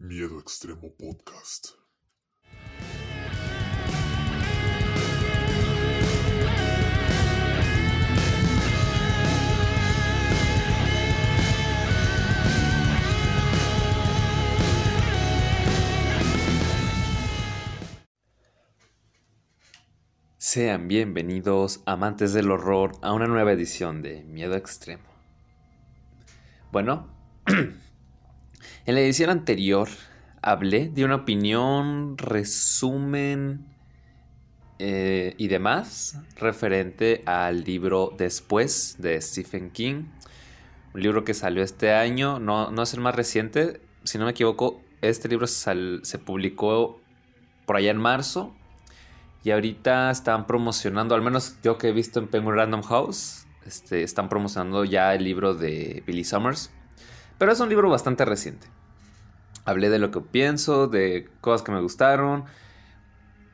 Miedo Extremo Podcast. Sean bienvenidos, amantes del horror, a una nueva edición de Miedo Extremo. Bueno, en la edición anterior hablé de una opinión, resumen eh, y demás referente al libro Después de Stephen King. Un libro que salió este año, no, no es el más reciente, si no me equivoco, este libro se publicó por allá en marzo y ahorita están promocionando, al menos yo que he visto en Penguin Random House, este, están promocionando ya el libro de Billy Summers. Pero es un libro bastante reciente. Hablé de lo que pienso, de cosas que me gustaron.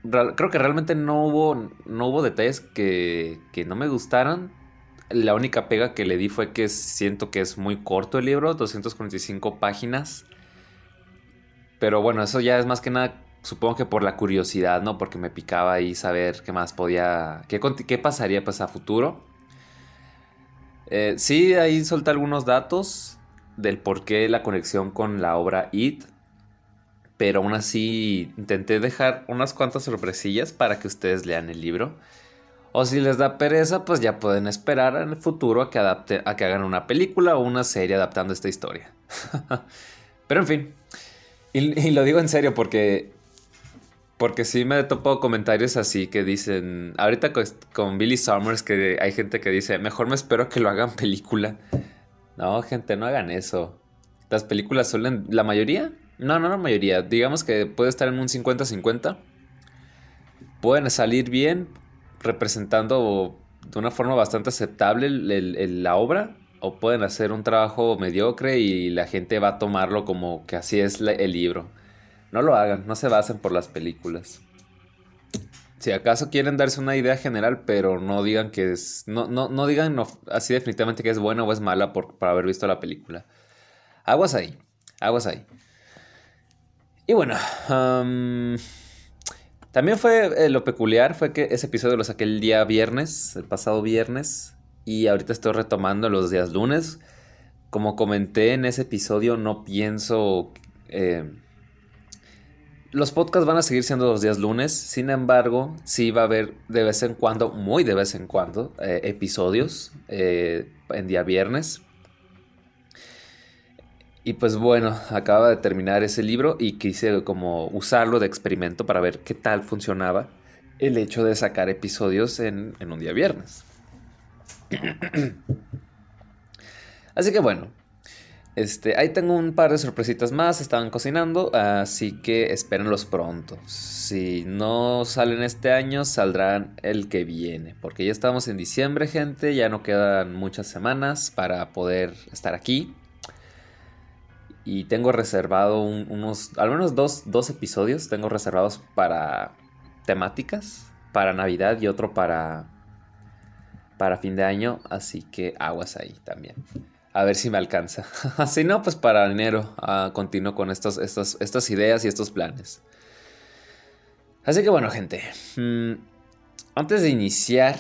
Creo que realmente no hubo, no hubo detalles que, que no me gustaran. La única pega que le di fue que siento que es muy corto el libro, 245 páginas. Pero bueno, eso ya es más que nada supongo que por la curiosidad, ¿no? Porque me picaba ahí saber qué más podía, qué, pasaría pues a futuro. Eh, sí, ahí solté algunos datos del por qué la conexión con la obra It, pero aún así intenté dejar unas cuantas sorpresillas para que ustedes lean el libro. O si les da pereza, pues ya pueden esperar en el futuro a que, adapte, a que hagan una película o una serie adaptando esta historia. pero en fin, y, lo digo en serio porque porque sí me he topado comentarios así que dicen, ahorita con, Billy Summers que hay gente que dice, mejor me espero que lo hagan película. No, gente, no hagan eso. Las películas suelen, la mayoría, no, no la mayoría, digamos que puede estar en un 50-50. Pueden salir bien representando de una forma bastante aceptable la obra o pueden hacer un trabajo mediocre y la gente va a tomarlo como que así es el libro. No lo hagan, no se basen por las películas. Si acaso quieren darse una idea general, pero no digan que es. No, no, no digan así definitivamente que es buena o es mala por, haber visto la película. Aguas ahí. Aguas ahí. Y bueno. también fue. Eh, lo peculiar fue que ese episodio lo saqué el día viernes, el pasado viernes. Y ahorita estoy retomando los días lunes. Como comenté en ese episodio, no pienso. Eh, los podcasts van a seguir siendo los días lunes, sin embargo, sí va a haber de vez en cuando, muy de vez en cuando, eh, episodios eh, en día viernes. Y pues bueno, acaba de terminar ese libro y quise como usarlo de experimento para ver qué tal funcionaba el hecho de sacar episodios en, en un día viernes. Así que bueno, este, ahí tengo un par de sorpresitas más, estaban cocinando, así que espérenlos pronto. Si no salen este año, saldrán el que viene, porque ya estamos en diciembre, gente, ya no quedan muchas semanas para poder estar aquí. Y tengo reservado unos, al menos dos, dos episodios, tengo reservados para temáticas, para Navidad y otro para, para fin de año, así que aguas ahí también. A ver si me alcanza. si no, pues para enero uh, continúo con estas ideas y estos planes. Así que bueno, gente. Mm, antes de iniciar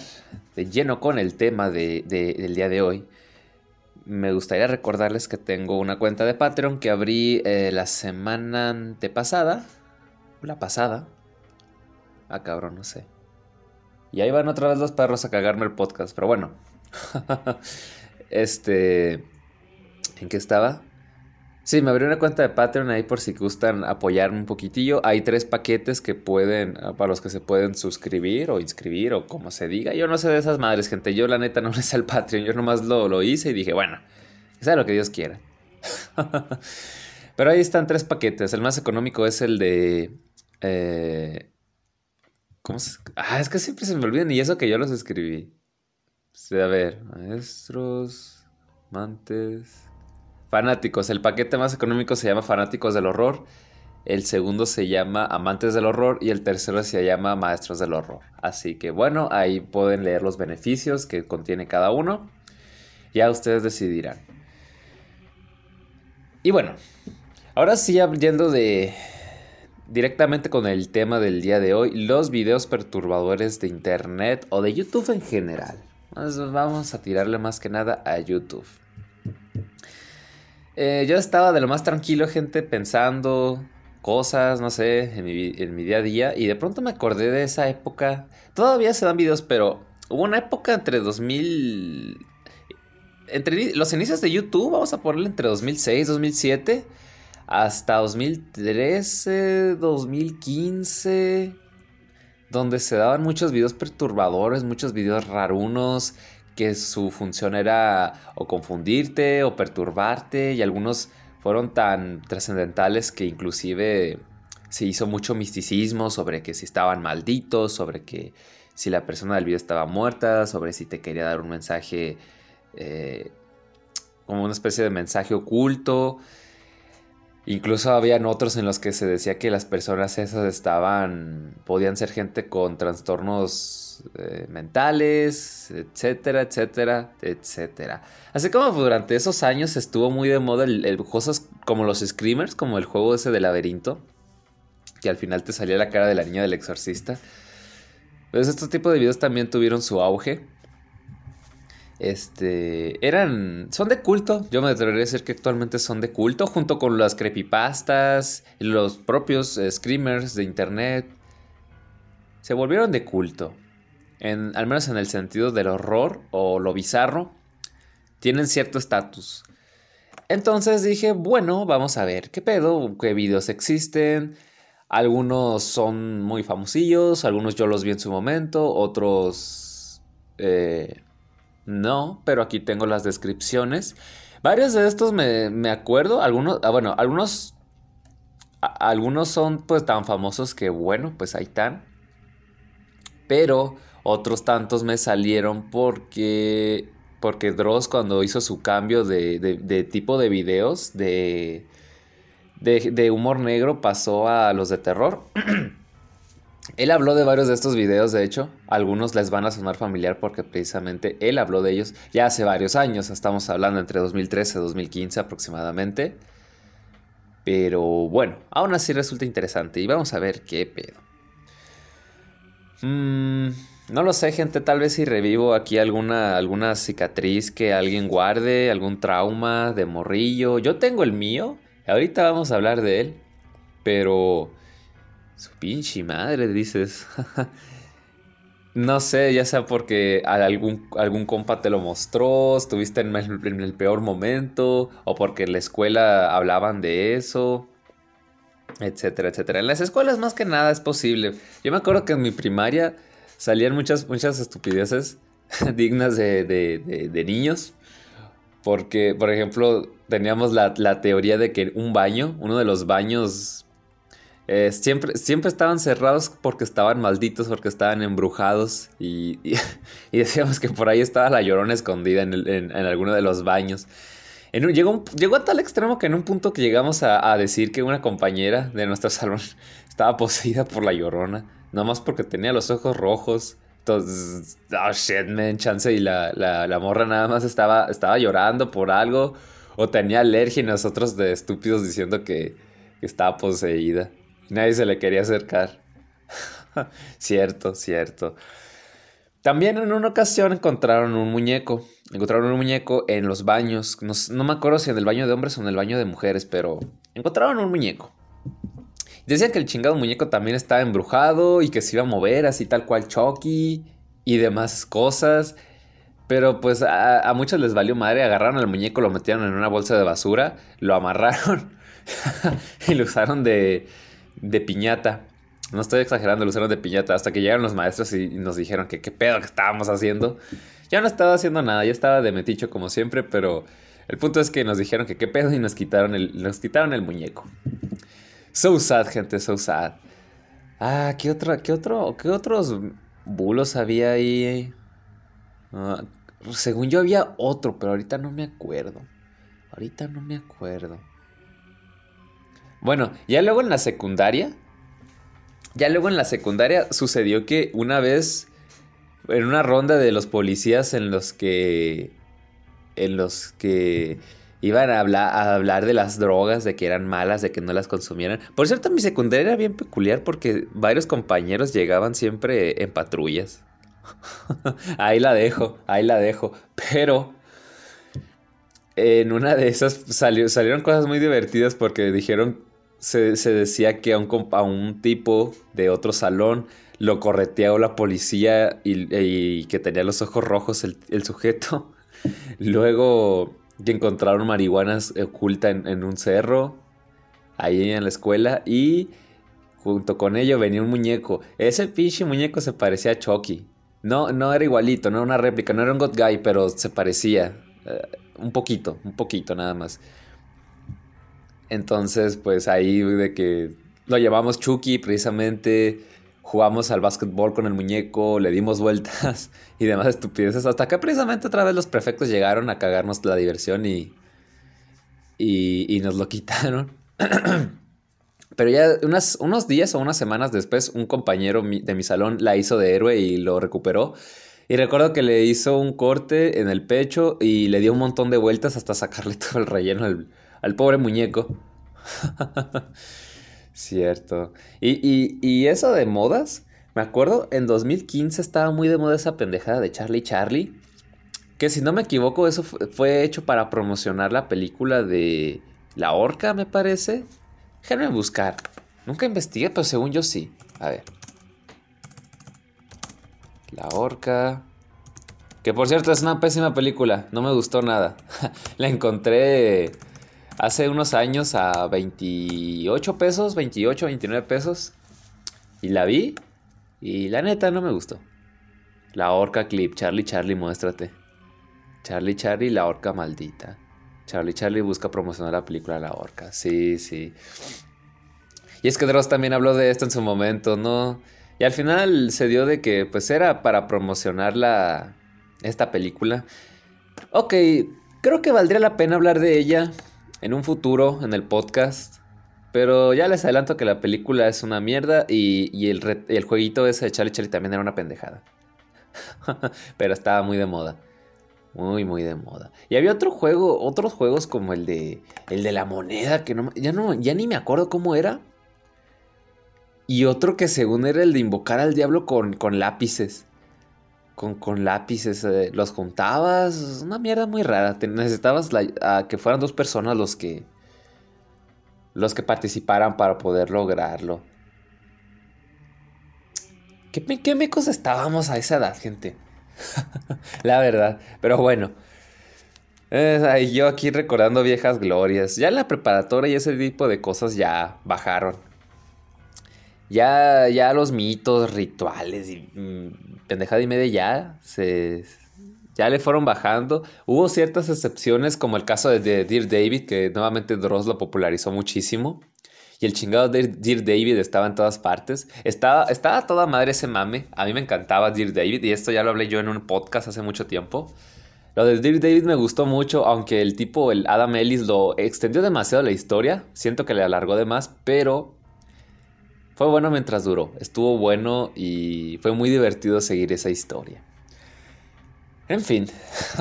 de lleno con el tema del día de hoy, me gustaría recordarles que tengo una cuenta de Patreon que abrí eh, la semana antepasada. La pasada. Ah, cabrón, no sé. Y ahí van otra vez los perros a cagarme el podcast, pero bueno. Este. ¿En qué estaba? Sí, me abrí una cuenta de Patreon ahí por si gustan apoyarme un poquitillo. Hay tres paquetes que pueden, ah, para los que se pueden suscribir o inscribir o como se diga. Yo no sé de esas madres, gente. Yo la neta no sé el Patreon. Yo nomás lo, lo hice y dije, bueno, sea lo que Dios quiera. Pero ahí están tres paquetes. El más económico es el de... Eh, ¿Cómo se...? Ah, es que siempre se me olvidan y eso que yo los escribí. A ver, maestros, amantes, fanáticos. El paquete más económico se llama Fanáticos del Horror. El segundo se llama Amantes del Horror y el tercero se llama Maestros del Horror. Así que bueno, ahí pueden leer los beneficios que contiene cada uno. Ya ustedes decidirán. Y bueno, Ahora sí, yendo de directamente con el tema del día de hoy, los videos perturbadores de internet o de YouTube en general. Vamos a tirarle más que nada a YouTube. Eh, yo estaba de lo más tranquilo, gente, pensando cosas, no sé, en mi, en mi, día a día. Y de pronto me acordé de esa época. Todavía se dan videos, pero hubo una época entre 2000... Entre los inicios de YouTube, vamos a ponerle entre 2006 2007 hasta 2013, 2015, donde se daban muchos videos perturbadores, muchos videos rarunos, que su función era o confundirte o perturbarte, y algunos fueron tan trascendentales que inclusive se hizo mucho misticismo sobre que si estaban malditos, sobre que si la persona del video estaba muerta, sobre si te quería dar un mensaje, eh, como una especie de mensaje oculto. Incluso habían otros en los que se decía que las personas esas estaban, podían ser gente con trastornos eh, mentales, etcétera, etcétera, etcétera. Así como durante esos años estuvo muy de moda el, cosas como los screamers, como el juego ese de laberinto, que al final te salía la cara de la niña del exorcista. Pues estos tipos de videos también tuvieron su auge. Este, eran, son de culto. Yo me atrevería a decir que actualmente son de culto, junto con las creepypastas, los propios eh, screamers de internet. Se volvieron de culto. En, al menos en el sentido del horror o lo bizarro. Tienen cierto estatus. Entonces dije, bueno, vamos a ver qué pedo, qué videos existen. Algunos son muy famosillos, algunos yo los vi en su momento, otros eh, no, pero aquí tengo las descripciones. Varios de estos me, acuerdo. Algunos, ah, bueno, algunos, algunos son pues tan famosos que bueno, pues ahí están. Pero otros tantos me salieron porque, porque Dross cuando hizo su cambio de, de tipo de videos de, de humor negro pasó a los de terror. Él habló de varios de estos videos, de hecho, algunos les van a sonar familiar porque precisamente él habló de ellos ya hace varios años, estamos hablando entre 2013 y 2015 aproximadamente. Pero bueno, aún así resulta interesante y vamos a ver qué pedo. Mm, no lo sé, gente, tal vez si revivo aquí alguna, alguna cicatriz que alguien guarde, algún trauma de morrillo. Yo tengo el mío, ahorita vamos a hablar de él, pero... Su pinche madre, dices. no sé, ya sea porque algún, algún compa te lo mostró, estuviste en el, peor momento, o porque en la escuela hablaban de eso, etcétera, etcétera. En las escuelas más que nada es posible. Yo me acuerdo que en mi primaria salían muchas, muchas estupideces dignas de, de, niños. Porque, por ejemplo, teníamos la, la teoría de que un baño, uno de los baños eh, siempre, siempre estaban cerrados porque estaban malditos, porque estaban embrujados y, decíamos que por ahí estaba la llorona escondida en, alguno de los baños. llegó, llegó, a tal extremo que en un punto que llegamos a, decir que una compañera de nuestro salón estaba poseída por la llorona, nada más porque tenía los ojos rojos. Entonces, oh shit, man, chance. Y la, la, morra nada más estaba, estaba llorando por algo o tenía alergia y nosotros de estúpidos diciendo que estaba poseída. Nadie se le quería acercar. cierto, cierto. También en una ocasión encontraron un muñeco. Encontraron un muñeco en los baños. No, me acuerdo si en el baño de hombres o en el baño de mujeres, pero encontraron un muñeco. Decían que el chingado muñeco también estaba embrujado y que se iba a mover así tal cual Chucky y demás cosas. Pero pues a, a muchos les valió madre. Agarraron al muñeco, lo metieron en una bolsa de basura, lo amarraron y lo usaron de, de piñata. No estoy exagerando, lo usaron de piñata. Hasta que llegaron los maestros y, nos dijeron que qué pedo que estábamos haciendo. Ya no estaba haciendo nada, ya estaba de meticho como siempre, pero el punto es que nos dijeron que qué pedo y nos quitaron el, nos quitaron el muñeco. So sad, gente, so sad. Ah, ¿qué, otra, qué, otro, qué otros bulos había ahí? Ah, según yo había otro, pero ahorita no me acuerdo. Ahorita no me acuerdo. Bueno, ya luego en la secundaria, ya luego en la secundaria sucedió que una vez, en una ronda de los policías en los que, en los que iban a hablar, de las drogas, de que eran malas, de que no las consumieran. Por cierto, mi secundaria era bien peculiar porque varios compañeros llegaban siempre en patrullas. ahí la dejo, ahí la dejo. Pero en una de esas salieron cosas muy divertidas porque dijeron, se, decía que a un, tipo de otro salón lo correteó la policía y, que tenía los ojos rojos el, sujeto. Luego que encontraron marihuanas oculta en, un cerro, ahí en la escuela, y junto con ello venía un muñeco. Ese pinche muñeco se parecía a Chucky. No, no era igualito, no era una réplica, no era un God Guy, pero se parecía. Eh, un poquito, un poquito nada más. Entonces, pues ahí de que lo llamamos Chucky precisamente jugamos al básquetbol con el muñeco, le dimos vueltas y demás estupideces. Hasta que precisamente otra vez los prefectos llegaron a cagarnos la diversión y, y, nos lo quitaron. Pero ya unos días o unas semanas después, un compañero de mi salón la hizo de héroe y lo recuperó. Y recuerdo que le hizo un corte en el pecho y le dio un montón de vueltas hasta sacarle todo el relleno al, al pobre muñeco. Cierto. Y, eso de modas, me acuerdo, en 2015 estaba muy de moda esa pendejada de Charlie Charlie. Que si no me equivoco, eso fue, hecho para promocionar la película de La Orca, me parece. Déjenme buscar. Nunca investigué, pero según yo sí. A ver. La Orca. Que por cierto es una pésima película. No me gustó nada. la encontré hace unos años a 28 pesos, 28, 29 pesos. Y la vi y la neta no me gustó. La orca clip, Charlie Charlie, muéstrate. Charlie Charlie, la orca maldita. Charlie Charlie busca promocionar la película La Orca. Sí, sí. Y es que Dross también habló de esto en su momento, ¿no? Y al final se dio de que pues era para promocionar la, esta película. Ok, creo que valdría la pena hablar de ella en un futuro en el podcast. Pero ya les adelanto que la película es una mierda y, el, jueguito ese de Charlie Charlie también era una pendejada. Pero estaba muy de moda. Muy, muy de moda. Y había otro juego, otros juegos como el de, el de la moneda, que no, ya, no, ya ni me acuerdo cómo era. Y otro que según era el de invocar al diablo con lápices con, lápices, eh, los juntabas, una mierda muy rara. necesitabas que fueran dos personas los que los que participaran para poder lograrlo. ¿Qué, qué mecos estábamos a esa edad, gente? La verdad, pero bueno. yo aquí recordando viejas glorias. Ya la preparatoria y ese tipo de cosas ya bajaron. Ya, ya los mitos, rituales y mm, pendejada y media ya se, ya le fueron bajando. Hubo ciertas excepciones, como el caso de Dear David, que nuevamente Dross lo popularizó muchísimo. Y el chingado de Dear David estaba en todas partes. Estaba, estaba toda madre ese mame. A mí me encantaba Dear David, y esto ya lo hablé yo en un podcast hace mucho tiempo. Lo de Dear David me gustó mucho, aunque el tipo, el Adam Ellis, lo extendió demasiado la historia. Siento que le alargó de más, pero fue bueno mientras duró, estuvo bueno y fue muy divertido seguir esa historia. En fin,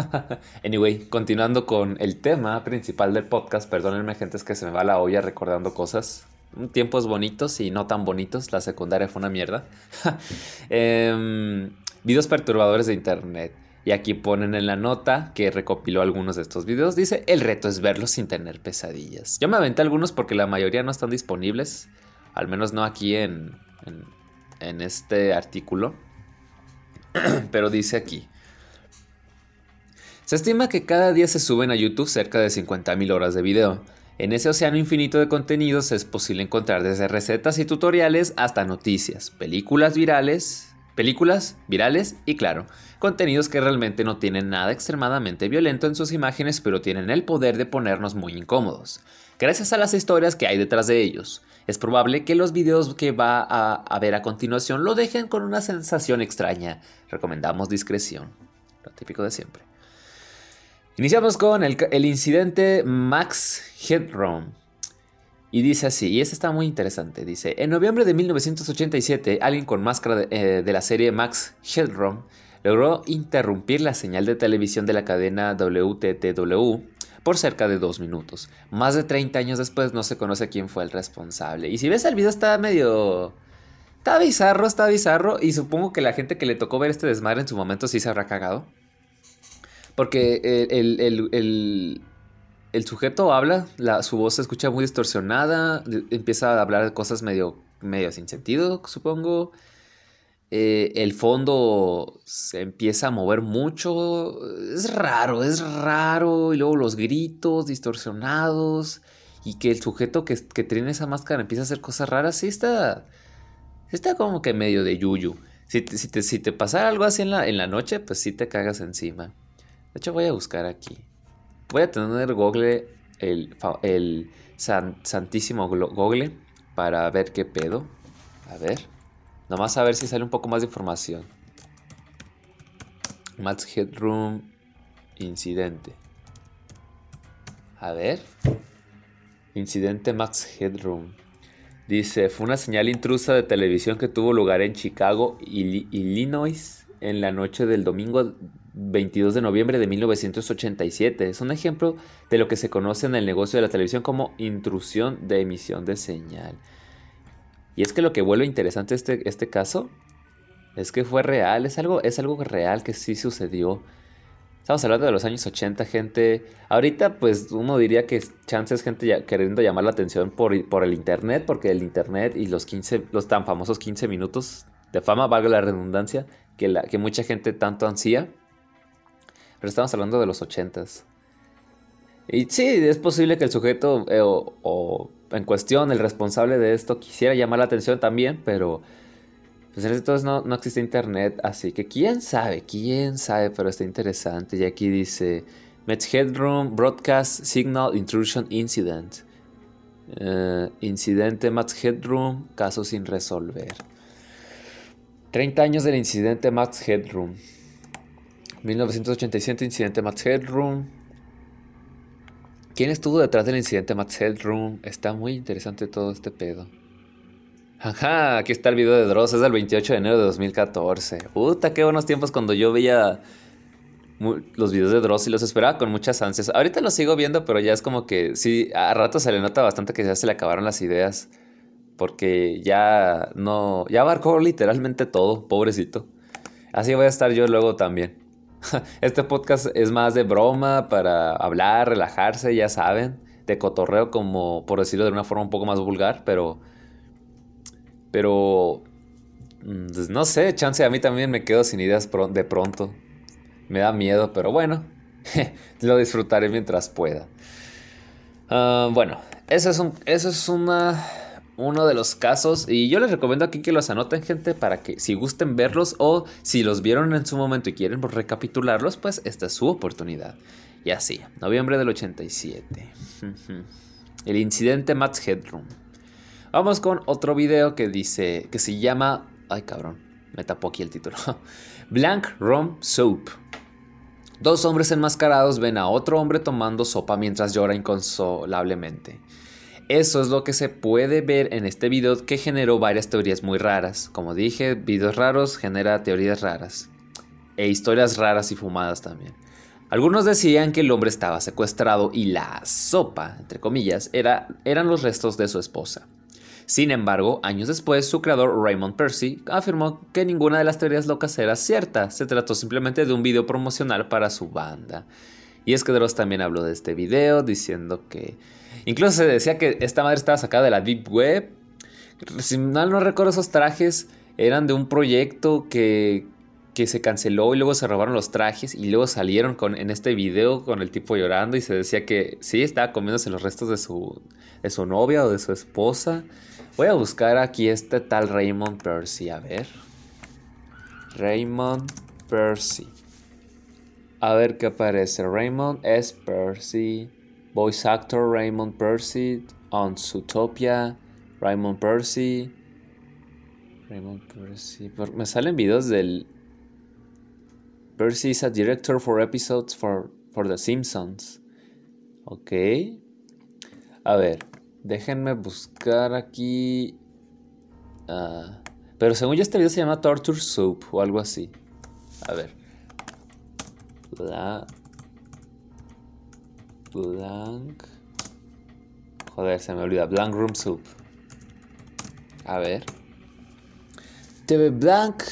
anyway, continuando con el tema principal del podcast, perdónenme gente, es que se me va la olla recordando cosas. Tiempos bonitos y no tan bonitos, la secundaria fue una mierda. eh, videos perturbadores de internet. Y aquí ponen en la nota que recopiló algunos de estos videos. Dice, el reto es verlos sin tener pesadillas. Yo me aventé algunos porque la mayoría no están disponibles al menos no aquí en, en, este artículo, pero dice aquí. Se estima que cada día se suben a YouTube cerca de 50.000 horas de video. En ese océano infinito de contenidos es posible encontrar desde recetas y tutoriales hasta noticias, películas virales, películas virales y claro, contenidos que realmente no tienen nada extremadamente violento en sus imágenes pero tienen el poder de ponernos muy incómodos, gracias a las historias que hay detrás de ellos. Es probable que los videos que va a, ver a continuación lo dejen con una sensación extraña. Recomendamos discreción. Lo típico de siempre. Iniciamos con el, incidente Max Headroom. Y dice así, y este está muy interesante, dice, en noviembre de 1987, alguien con máscara de, eh, de la serie Max Headroom logró interrumpir la señal de televisión de la cadena WTTW por cerca de dos minutos. Más de 30 años después no se conoce quién fue el responsable. Y si ves el video está medio... Está bizarro, está bizarro. Y supongo que la gente que le tocó ver este desmadre en su momento sí se habrá cagado. Porque el, sujeto habla, su voz se escucha muy distorsionada, empieza a hablar de cosas medio, medio sin sentido, supongo. Eh, el fondo se empieza a mover mucho. Es raro, es raro. Y luego los gritos distorsionados. Y que el sujeto que, que tiene esa máscara empieza a hacer cosas raras. Sí está. Está como que medio de yuyu. Si te, si te, si te pasara algo así en la, en la noche, pues sí te cagas encima. De hecho, voy a buscar aquí. Voy a tener Google, el, el santísimo Google, para ver qué pedo. A ver. Nomás a ver si sale un poco más de información. Max Headroom incidente. A ver. Incidente Max Headroom. Dice, fue una señal intrusa de televisión que tuvo lugar en Chicago, Illinois, en la noche del domingo 22 de noviembre de 1987. Es un ejemplo de lo que se conoce en el negocio de la televisión como intrusión de emisión de señal. Y es que lo que vuelve interesante este, este caso es que fue real, es algo, es algo real que sí sucedió. Estamos hablando de los años 80, gente. Ahorita, pues uno diría que chances gente queriendo llamar la atención por, por, el internet, porque el internet y los 15, los tan famosos 15 minutos de fama, valga la redundancia, que, la, que mucha gente tanto ansía. Pero estamos hablando de los 80s. Y sí, es posible que el sujeto eh, o, en cuestión, el responsable de esto, quisiera llamar la atención también, pero pues en entonces no, no existe internet, así que quién sabe, quién sabe, pero está interesante. Y aquí dice, Metz Headroom Broadcast Signal Intrusion Incident. Eh, incidente Max Headroom, caso sin resolver. 30 años del incidente Max Headroom. 1987, incidente Max Headroom. ¿Quién estuvo detrás del incidente Max Headroom? Está muy interesante todo este pedo. Ajá, aquí está el video de Dross, es del 28 de enero de 2014. Puta, qué buenos tiempos cuando yo veía los videos de Dross y los esperaba con muchas ansias. Ahorita los sigo viendo, pero ya es como que sí, a rato se le nota bastante que ya se le acabaron las ideas. Porque ya no, ya abarcó literalmente todo, pobrecito. Así voy a estar yo luego también. Este podcast es más de broma, para hablar, relajarse, ya saben. De cotorreo, como por decirlo de una forma un poco más vulgar, pero. Pero. Mm, pues no sé, chance a mí también me quedo sin ideas de pronto. Me da miedo, pero bueno. lo disfrutaré mientras pueda. Ah, bueno, eso es, un, eso es una uno de los casos y yo les recomiendo aquí que los anoten gente para que si gusten verlos o si los vieron en su momento y quieren recapitularlos, pues esta es su oportunidad. Y así, noviembre del 87. El incidente Matt's Headroom. Vamos con otro video que dice, que se llama, ay cabrón, me tapó aquí el título. Blank Rum Soup. Dos hombres enmascarados ven a otro hombre tomando sopa mientras llora inconsolablemente. Eso es lo que se puede ver en este video que generó varias teorías muy raras. Como dije, videos raros genera teorías raras. E historias raras y fumadas también. Algunos decían que el hombre estaba secuestrado y la sopa, entre comillas, era, eran los restos de su esposa. Sin embargo, años después, su creador Raymond Percy afirmó que ninguna de las teorías locas era cierta, se trató simplemente de un video promocional para su banda. Y es que Dross también habló de este video, diciendo que Incluso se decía que esta madre estaba sacada de la Deep Web. Si mal no recuerdo, esos trajes eran de un proyecto que, que se canceló y luego se robaron los trajes y luego salieron con, en este video con el tipo llorando y se decía que sí, estaba comiéndose los restos de su, de su novia o de su esposa. Voy a buscar aquí este tal Raymond Percy, a ver. Raymond Percy. A ver qué aparece. Raymond S. Percy. Voice actor Raymond Percy on Zootopia. Raymond Percy. Raymond Percy. Me salen videos del. Percy is a director for episodes for, for The Simpsons. Ok. A ver, déjenme buscar aquí. Uh, pero según yo, este video se llama Torture Soup o algo así. A ver. La Blank. Joder, se me olvida. Blank Room Soup. A ver. TV Blank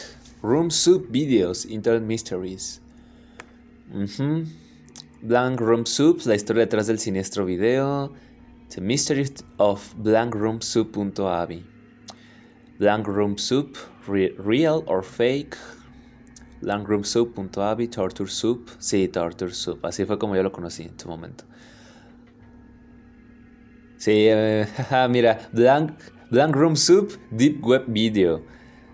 Room Soup Videos, Internet Mysteries. Blank Room Soup, la historia detrás del siniestro video. The Mysteries of Blank Room Soup.avi. Blank Room Soup, real or fake. Blank Room Soup.avi, Torture Soup. Sí, Torture Soup. Así fue como yo lo conocí en su momento. Sí, eh, mira, Blank, Blank Room Soup, Deep Web Video.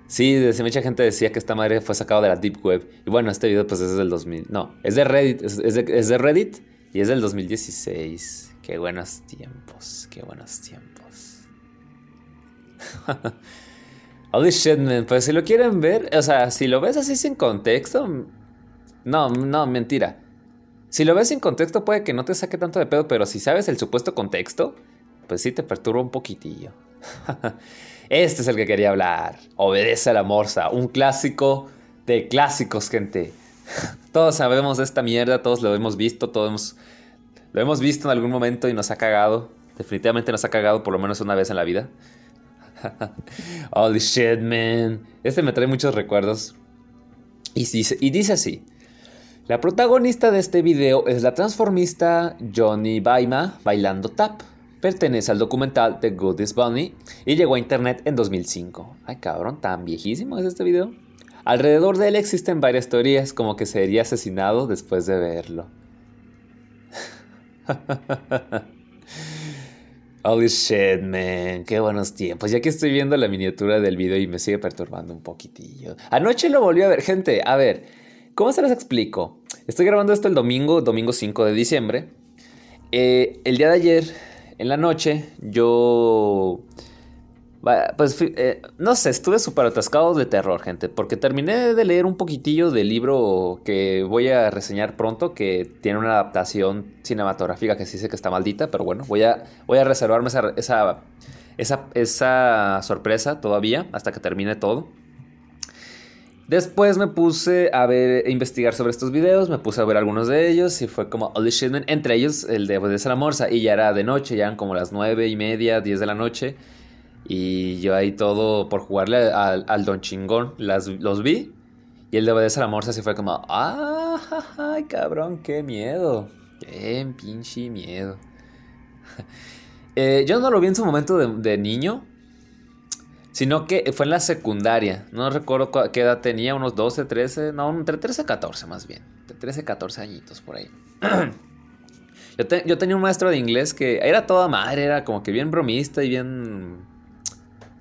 Sí, desde mucha gente decía que esta madre fue sacado de la Deep Web. Y bueno, este video pues es del 2000. No, es de Reddit. Es, de, Reddit y es del 2016. Qué buenos tiempos. Qué buenos tiempos. Holy shit, man. Pues si lo quieren ver, o sea, si lo ves así sin contexto. No, no, mentira. Si lo ves sin contexto puede que no te saque tanto de pedo, pero si sabes el supuesto contexto, pues sí te perturba un poquitillo. Este es el que quería hablar. Obedece a la morsa. Un clásico de clásicos, gente. Todos sabemos de esta mierda, todos lo hemos visto, todos lo hemos visto en algún momento y nos ha cagado. Definitivamente nos ha cagado por lo menos una vez en la vida. Holy shit, man. Este me trae muchos recuerdos. Y dice, y dice así. La protagonista de este video es la transformista Johnny Baima bailando tap. Pertenece al documental The Goodies Bunny y llegó a internet en 2005. Ay cabrón, tan viejísimo es este video. Alrededor de él existen varias teorías como que sería asesinado después de verlo. Holy shit, man. Qué buenos tiempos. Ya que estoy viendo la miniatura del video y me sigue perturbando un poquitillo. Anoche lo volví a ver. Gente, a ver, ¿cómo se los explico? Estoy grabando esto el domingo, domingo 5 de diciembre. Eh, el día de ayer en la noche yo... Pues eh, no sé, estuve súper atascado de terror, gente, porque terminé de leer un poquitillo del libro que voy a reseñar pronto, que tiene una adaptación cinematográfica que sí sé que está maldita, pero bueno, voy a, voy a reservarme esa, esa, esa, esa sorpresa todavía hasta que termine todo. Después me puse a ver, a investigar sobre estos videos, me puse a ver algunos de ellos y fue como holy entre ellos el de Obedece la Morsa y ya era de noche, ya eran como las nueve y media, 10 de la noche y yo ahí todo por jugarle al, Don Chingón las, los vi y el de Obedece la Morsa se fue como, ay cabrón, qué miedo, qué pinche miedo. Eh, yo no lo vi en su momento de niño, sino que fue en la secundaria. No recuerdo qué edad tenía, unos 12, 13, no, entre 13 y 14 más bien. De 13, 14 añitos por ahí. yo, tenía un maestro de inglés que era toda madre, era como que bien bromista y bien...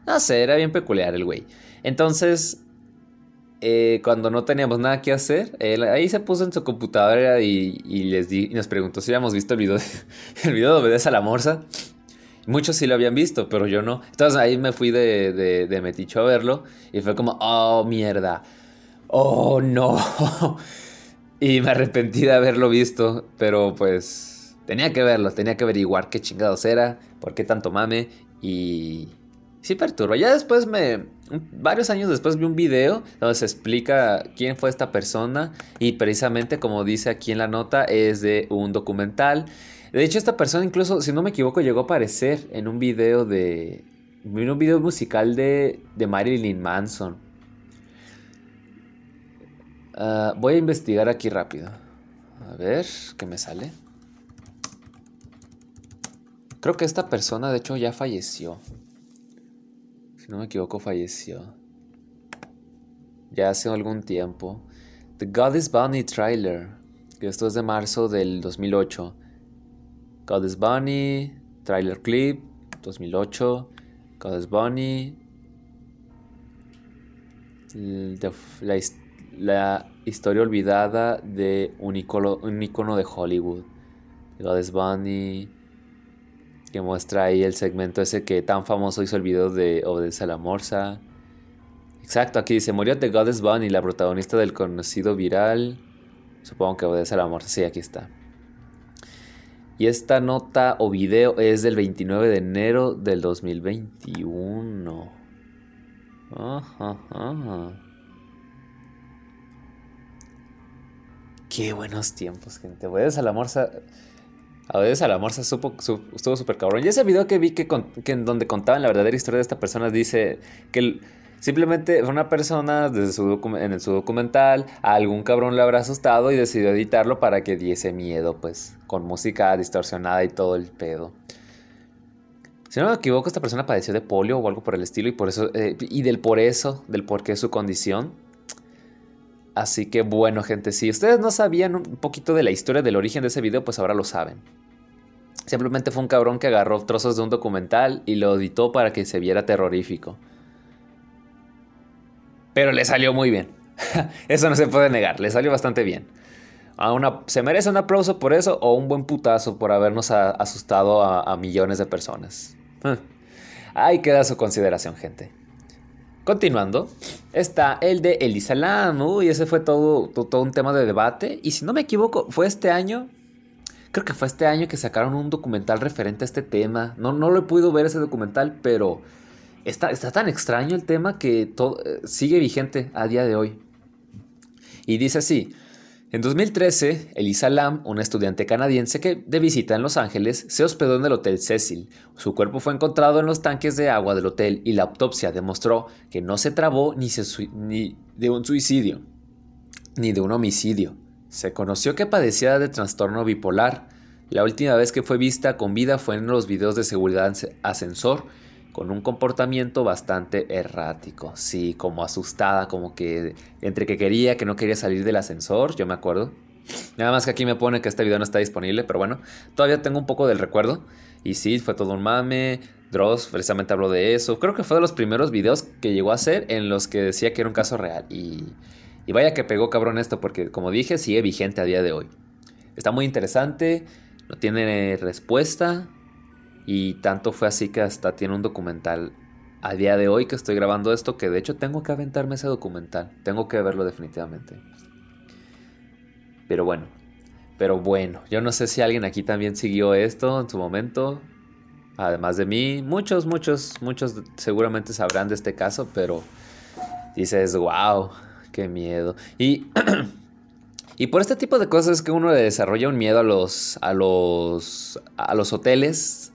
No sé, era bien peculiar el güey. Entonces, eh, cuando no teníamos nada que hacer, ahí se puso en su computadora y, les nos preguntó si habíamos visto el video de, el video de Obedece a la Morsa. Muchos sí lo habían visto, pero yo no. Entonces ahí me fui de, de, meticho a verlo y fue como, oh, mierda. Oh, no. y me arrepentí de haberlo visto, pero pues tenía que verlo, tenía que averiguar qué chingados era, por qué tanto mame y sí perturba. Ya después me, varios años después vi un video donde se explica quién fue esta persona y precisamente como dice aquí en la nota es de un documental de hecho, esta persona incluso, si no me equivoco, llegó a aparecer en un video de... En un video musical de, de Marilyn Manson. Ah, voy a investigar aquí rápido. A ver, ¿qué me sale? Creo que esta persona, de hecho, ya falleció. Si no me equivoco, falleció. Ya hace algún tiempo. The God is Bunny Trailer. Que esto es de marzo del 2008. Goddess Bunny, trailer clip, 2008, Goddess Bunny, la, historia olvidada de un icono, de Hollywood, Goddess Bunny, que muestra ahí el segmento ese que tan famoso hizo el video de Obedece a la Morsa. Exacto, aquí dice, murió de Goddess Bunny, la protagonista del conocido viral. Supongo que obedece a la morsa. Sí, aquí está. Y esta nota o video es del 29 de enero del 2021. Ajá, Qué buenos tiempos, gente. Voy a la morsa. A veces al amor se supo, su- estuvo súper cabrón. Y ese video que vi que en donde contaban la verdadera historia de esta persona dice que el- simplemente una persona desde su en su documental, a algún cabrón le habrá asustado y decidió editarlo para que diese miedo, pues, con música distorsionada y todo el pedo. Si no me equivoco, esta persona padeció de polio o algo por el estilo y por eso, eh, y del por eso, del por qué su condición. Así que bueno, gente, si ustedes no sabían un poquito de la historia del origen de ese video, pues ahora lo saben. Simplemente fue un cabrón que agarró trozos de un documental y lo editó para que se viera terrorífico. Pero le salió muy bien. eso no se puede negar, le salió bastante bien. A una- se merece un aplauso por eso o un buen putazo por habernos asustado a, millones de personas. Ahí queda su consideración, gente. Continuando, está el de Elisa Lam. Uy, ese fue todo, to- todo un tema de debate. Y si no me equivoco, fue este año. Creo que fue este año que sacaron un documental referente a este tema. No, no lo he podido ver ese documental, pero está, está tan extraño el tema que eh, sigue vigente a día de hoy. Y dice así. En 2013, Elisa Lam, una estudiante canadiense que de visita en Los Ángeles, se hospedó en el Hotel Cecil. Su cuerpo fue encontrado en los tanques de agua del hotel y la autopsia demostró que no se trabó ni, ni de un suicidio, ni de un homicidio. Se conoció que padecía de trastorno bipolar. La última vez que fue vista con vida fue en los videos de seguridad en ascensor, con un comportamiento bastante errático. Sí, como asustada, como que entre que quería, que no quería salir del ascensor, yo me acuerdo. Nada más que aquí me pone que este video no está disponible, pero bueno, todavía tengo un poco del recuerdo. Y sí, fue todo un mame. Dross precisamente habló de eso. Creo que fue de los primeros videos que llegó a hacer en los que decía que era un caso real. Y, y vaya que pegó cabrón esto, porque como dije, sigue vigente a día de hoy. Está muy interesante, no tiene respuesta. Y tanto fue así que hasta tiene un documental a día de hoy que estoy grabando esto, que de hecho tengo que aventarme ese documental. Tengo que verlo definitivamente. Pero bueno, pero bueno, yo no sé si alguien aquí también siguió esto en su momento. Además de mí, muchos, muchos, muchos seguramente sabrán de este caso, pero dices, wow, qué miedo. Y, y por este tipo de cosas es que uno le desarrolla un miedo a los, a los, a los hoteles.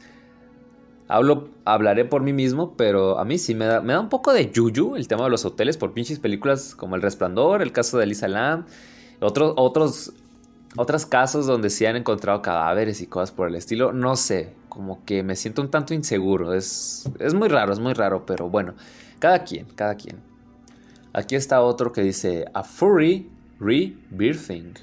Hablo, hablaré por mí mismo, pero a mí sí me da, me da un poco de yuyu el tema de los hoteles por pinches películas como El Resplandor, el caso de Elisa Lam, otros, otros, otros casos donde se han encontrado cadáveres y cosas por el estilo. No sé, como que me siento un tanto inseguro. Es, es muy raro, es muy raro, pero bueno, cada quien, cada quien. Aquí está otro que dice A Furry Rebirthing.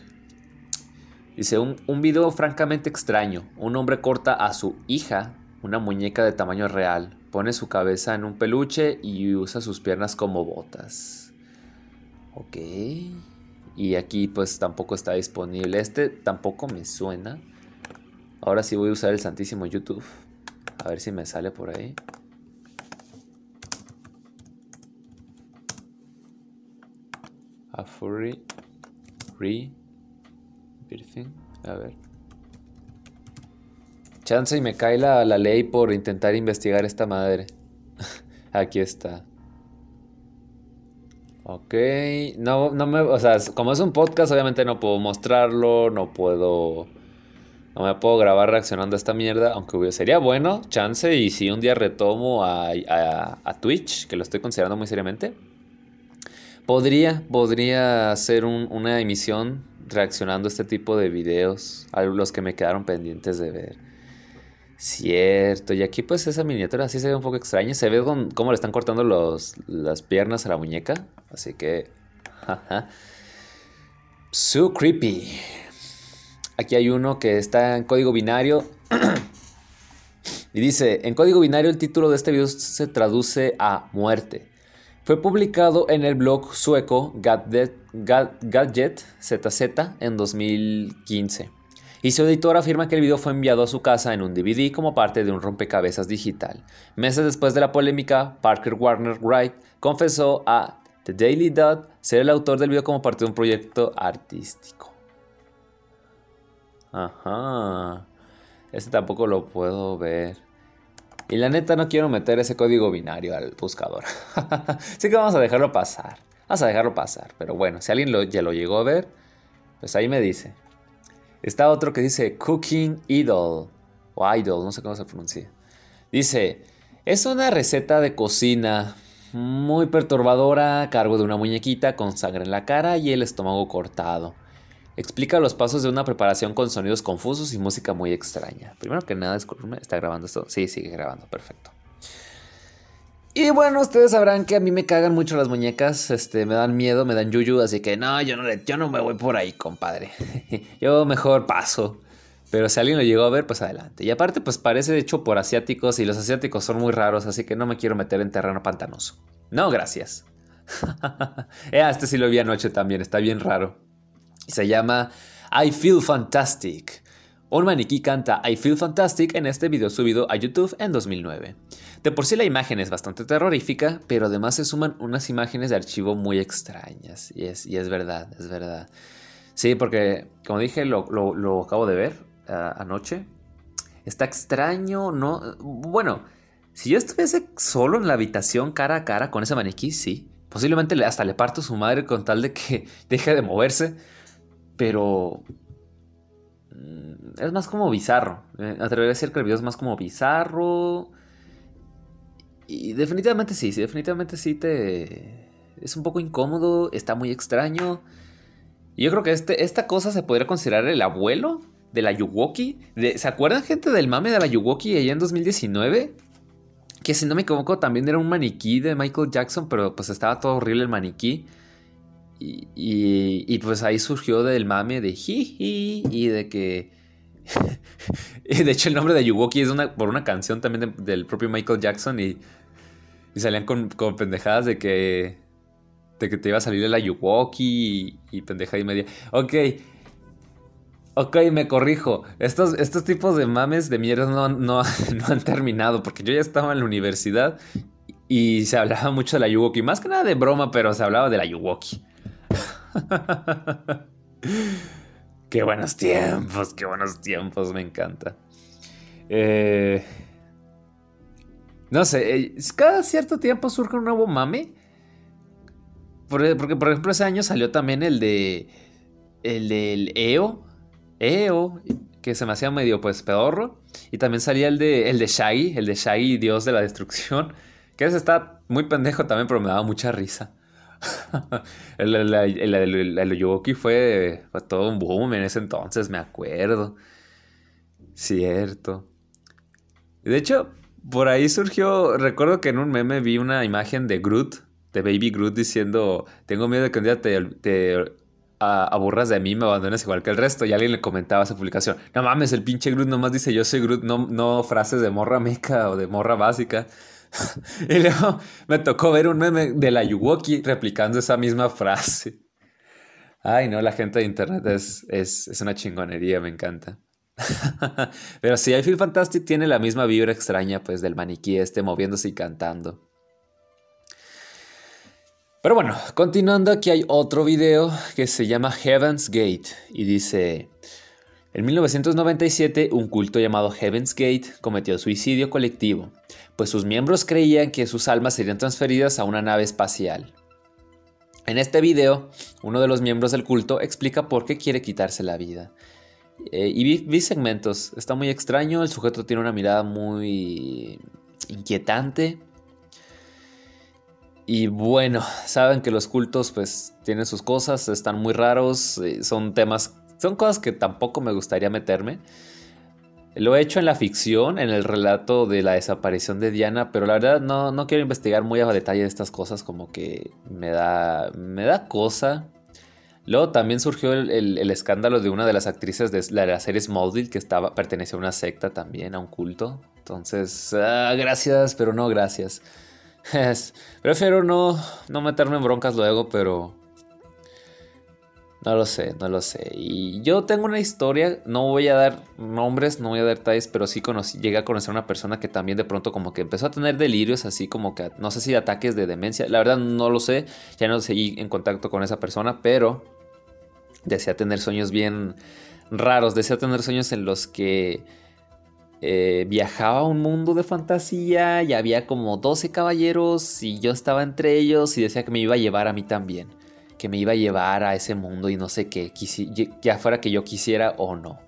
Dice un, un video francamente extraño. Un hombre corta a su hija, una muñeca de tamaño real, pone su cabeza en un peluche y usa sus piernas como botas. Ok. Y aquí pues tampoco está disponible. Este tampoco me suena. Ahora sí voy a usar el santísimo YouTube. A ver si me sale por ahí. A furry rebirthing. A ver. Chance y me cae la, la ley por intentar investigar esta madre. Aquí está. Ok, no, no me, o sea, como es un podcast, obviamente no puedo mostrarlo, no puedo, no me puedo grabar reaccionando a esta mierda, aunque sería bueno, chance, y si un día retomo a, a- Twitch, que lo estoy considerando muy seriamente, podría, podría hacer un- una emisión reaccionando a este tipo de videos, a los que me quedaron pendientes de ver. Cierto, y aquí pues esa miniatura sí se ve un poco extraña. Se ve con- cómo le están cortando los, las piernas a la muñeca. Así que... jaja. So creepy. Aquí hay uno que está en código binario. y dice, en código binario el título de este video se traduce a muerte. Fue publicado en el blog sueco Gadget, en 2015. Y su editor afirma que el video fue enviado a su casa en un DVD como parte de un rompecabezas digital. Meses después de la polémica, Parker Warner Wright confesó a The Daily Dot ser el autor del video como parte de un proyecto artístico. Ajá. Este tampoco lo puedo ver. Y la neta no quiero meter ese código binario al buscador. Así que vamos a dejarlo pasar. Vamos a dejarlo pasar. Pero bueno, si alguien ya lo llegó a ver, pues ahí me dice. Está otro que dice Cooking Idol. O Idol, no sé cómo se pronuncia. Dice, es una receta de cocina muy perturbadora a cargo de una muñequita con sangre en la cara y el estómago cortado. Explica los pasos de una preparación con sonidos confusos y música muy extraña. Primero que nada, ¿está grabando esto? Sí, sigue grabando, perfecto. Y bueno, ustedes sabrán que a mí me cagan mucho las muñecas, este, me dan miedo, me dan yuyu, así que no, yo no, yo no me voy por ahí, compadre. yo mejor paso. Pero si alguien lo llegó a ver, pues adelante. Y aparte, pues parece hecho por asiáticos y los asiáticos son muy raros, así que no me quiero meter en terreno pantanoso. No, gracias. eh, este sí lo vi anoche también, está bien raro. Se llama I Feel Fantastic. Un maniquí canta I Feel Fantastic en este video subido a YouTube en 2009. De por sí la imagen es bastante terrorífica, pero además se suman unas imágenes de archivo muy extrañas. Y es, y es verdad, es verdad. Sí, porque como dije, lo, lo acabo de ver anoche. Está extraño, ¿no? Bueno, si yo estuviese solo en la habitación cara a cara con ese maniquí, sí. Posiblemente hasta le parto su madre con tal de que deje de moverse. Pero... Mm, es más como bizarro. Eh, atrevería a decir que el video es más como bizarro. Y definitivamente sí, sí, definitivamente sí te... Es un poco incómodo, está muy extraño. Y yo creo que este, esta cosa se podría considerar el abuelo de la Yuwoki. ¿Se acuerdan, gente, del mame de la Yuwoki allá en 2019? Que si no me equivoco, también era un maniquí de Michael Jackson, pero pues estaba todo horrible el maniquí. Y, y, pues ahí surgió del mame de jiji y de que. de hecho, el nombre de Yuwoki es una, por una canción también del propio Michael Jackson y, y salían con, con, pendejadas de que. de que te iba a salir la Yuwoki y, y pendejada y media. Ok. Ok, me corrijo. Estos, estos tipos de mames de mierda no, no, han terminado porque yo ya estaba en la universidad y se hablaba mucho de la Yuwoki. Más que nada de broma, pero se hablaba de la Yuwoki. qué buenos tiempos, qué buenos tiempos, me encanta. Eh, no sé, eh, cada cierto tiempo surge un nuevo mame. Porque, por ejemplo, ese año salió también el de. El del EO, EO, que se me hacía medio pues pedorro. Y también salía el de, el de Shaggy, el de Shaggy, Dios de la Destrucción. Que ese está muy pendejo también, pero me daba mucha risa. el, el, fue, fue todo un boom en ese entonces, me acuerdo. Cierto. De hecho, por ahí surgió, recuerdo que en un meme vi una imagen de Groot, de Baby Groot, diciendo, tengo miedo de que un día te, te aburras de mí, me abandones igual que el resto. Y alguien le comentaba esa publicación. No mames, el pinche Groot nomás dice yo soy Groot, no, no frases de morra meca o de morra básica. y luego me tocó ver un meme de la Yuwoki replicando esa misma frase. Ay, no, la gente de internet es, es, es una chingonería, me encanta. Pero sí, I Feel Fantastic tiene la misma vibra extraña, pues, del maniquí este moviéndose y cantando. Pero bueno, continuando aquí hay otro video que se llama Heaven's Gate y dice, en 1997 un culto llamado Heaven's Gate cometió suicidio colectivo, pues sus miembros creían que sus almas serían transferidas a una nave espacial. En este video, uno de los miembros del culto explica por qué quiere quitarse la vida. Eh, y vi, vi segmentos, está muy extraño, el sujeto tiene una mirada muy inquietante, y bueno, saben que los cultos pues tienen sus cosas, están muy raros, eh, son temas, son cosas que tampoco me gustaría meterme. Lo he hecho en la ficción, en el relato de la desaparición de Diana, pero la verdad no, no quiero investigar muy a detalle de estas cosas, como que me da, me da cosa. Luego también surgió el, escándalo de una de las actrices de la, serie Smallville que estaba, pertenecía a una secta también, a un culto. Entonces, ah, gracias, pero no gracias. prefiero no, no meterme en broncas luego, pero... No lo sé, no lo sé. Y yo tengo una historia, no voy a dar nombres, no voy a dar detalles, pero sí conocí, llegué a conocer a una persona que también de pronto como que empezó a tener delirios, así como que, no sé si ataques de demencia, la verdad no lo sé, ya no seguí en contacto con esa persona, pero desea tener sueños bien raros, desea tener sueños en los que eh, viajaba a un mundo de fantasía y había como 12 caballeros y yo estaba entre ellos y decía que me iba a llevar a mí también. Que me iba a llevar a ese mundo y no sé qué, ya fuera que yo quisiera o no.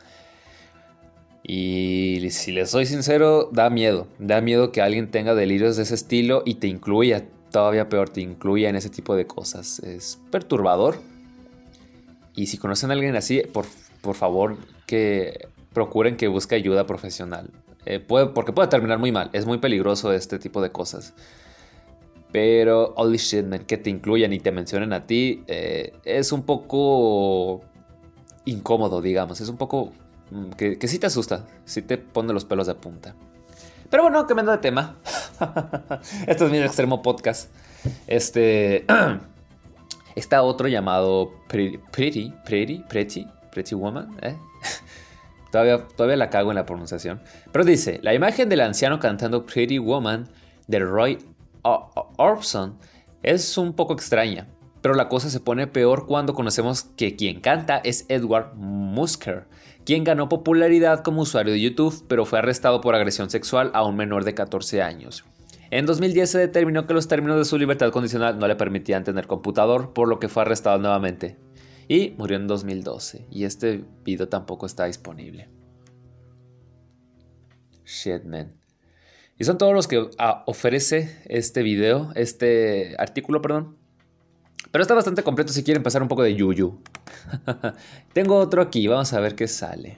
Y si les soy sincero, da miedo. Da miedo que alguien tenga delirios de ese estilo y te incluya, todavía peor, te incluya en ese tipo de cosas. Es perturbador. Y si conocen a alguien así, por, por favor, que procuren que busque ayuda profesional. Eh, porque puede terminar muy mal. Es muy peligroso este tipo de cosas. Pero, holy shit, man, que te incluyan y te mencionen a ti, eh, es un poco incómodo, digamos. Es un poco Mm, que, sí te asusta, sí te pone los pelos de punta. Pero bueno, cambiando de tema. Esto es mi extremo podcast. Este. Está otro llamado Pretty, Pretty, Pretty, Pretty, Woman. ¿eh? todavía, todavía la cago en la pronunciación. Pero dice: La imagen del anciano cantando Pretty Woman de Roy Orbison es un poco extraña. Pero la cosa se pone peor cuando conocemos que quien canta es Edward Musker, quien ganó popularidad como usuario de YouTube, pero fue arrestado por agresión sexual a un menor de 14 años. En 2010 se determinó que los términos de su libertad condicional no le permitían tener computador, por lo que fue arrestado nuevamente. Y murió en 2012, y este video tampoco está disponible. Shit, man. Y son todos los que ah, ofrece este video, este artículo, perdón. Pero está bastante completo si quieren pasar un poco de yuyu. Tengo otro aquí, vamos a ver qué sale.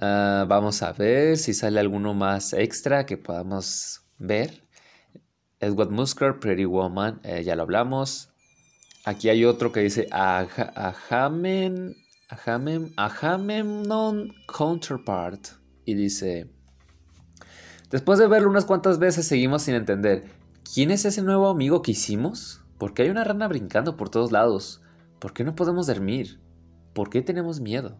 Ah, vamos a ver si sale alguno más extra que podamos ver. Edward Musker, Pretty Woman, eh, ya lo hablamos. Aquí hay otro que dice Ahamen, Ahamen, non Counterpart. Y dice, después de verlo unas cuantas veces seguimos sin entender, ¿quién es ese nuevo amigo que hicimos? ¿Por qué hay una rana brincando por todos lados? ¿Por qué no podemos dormir? ¿Por qué tenemos miedo?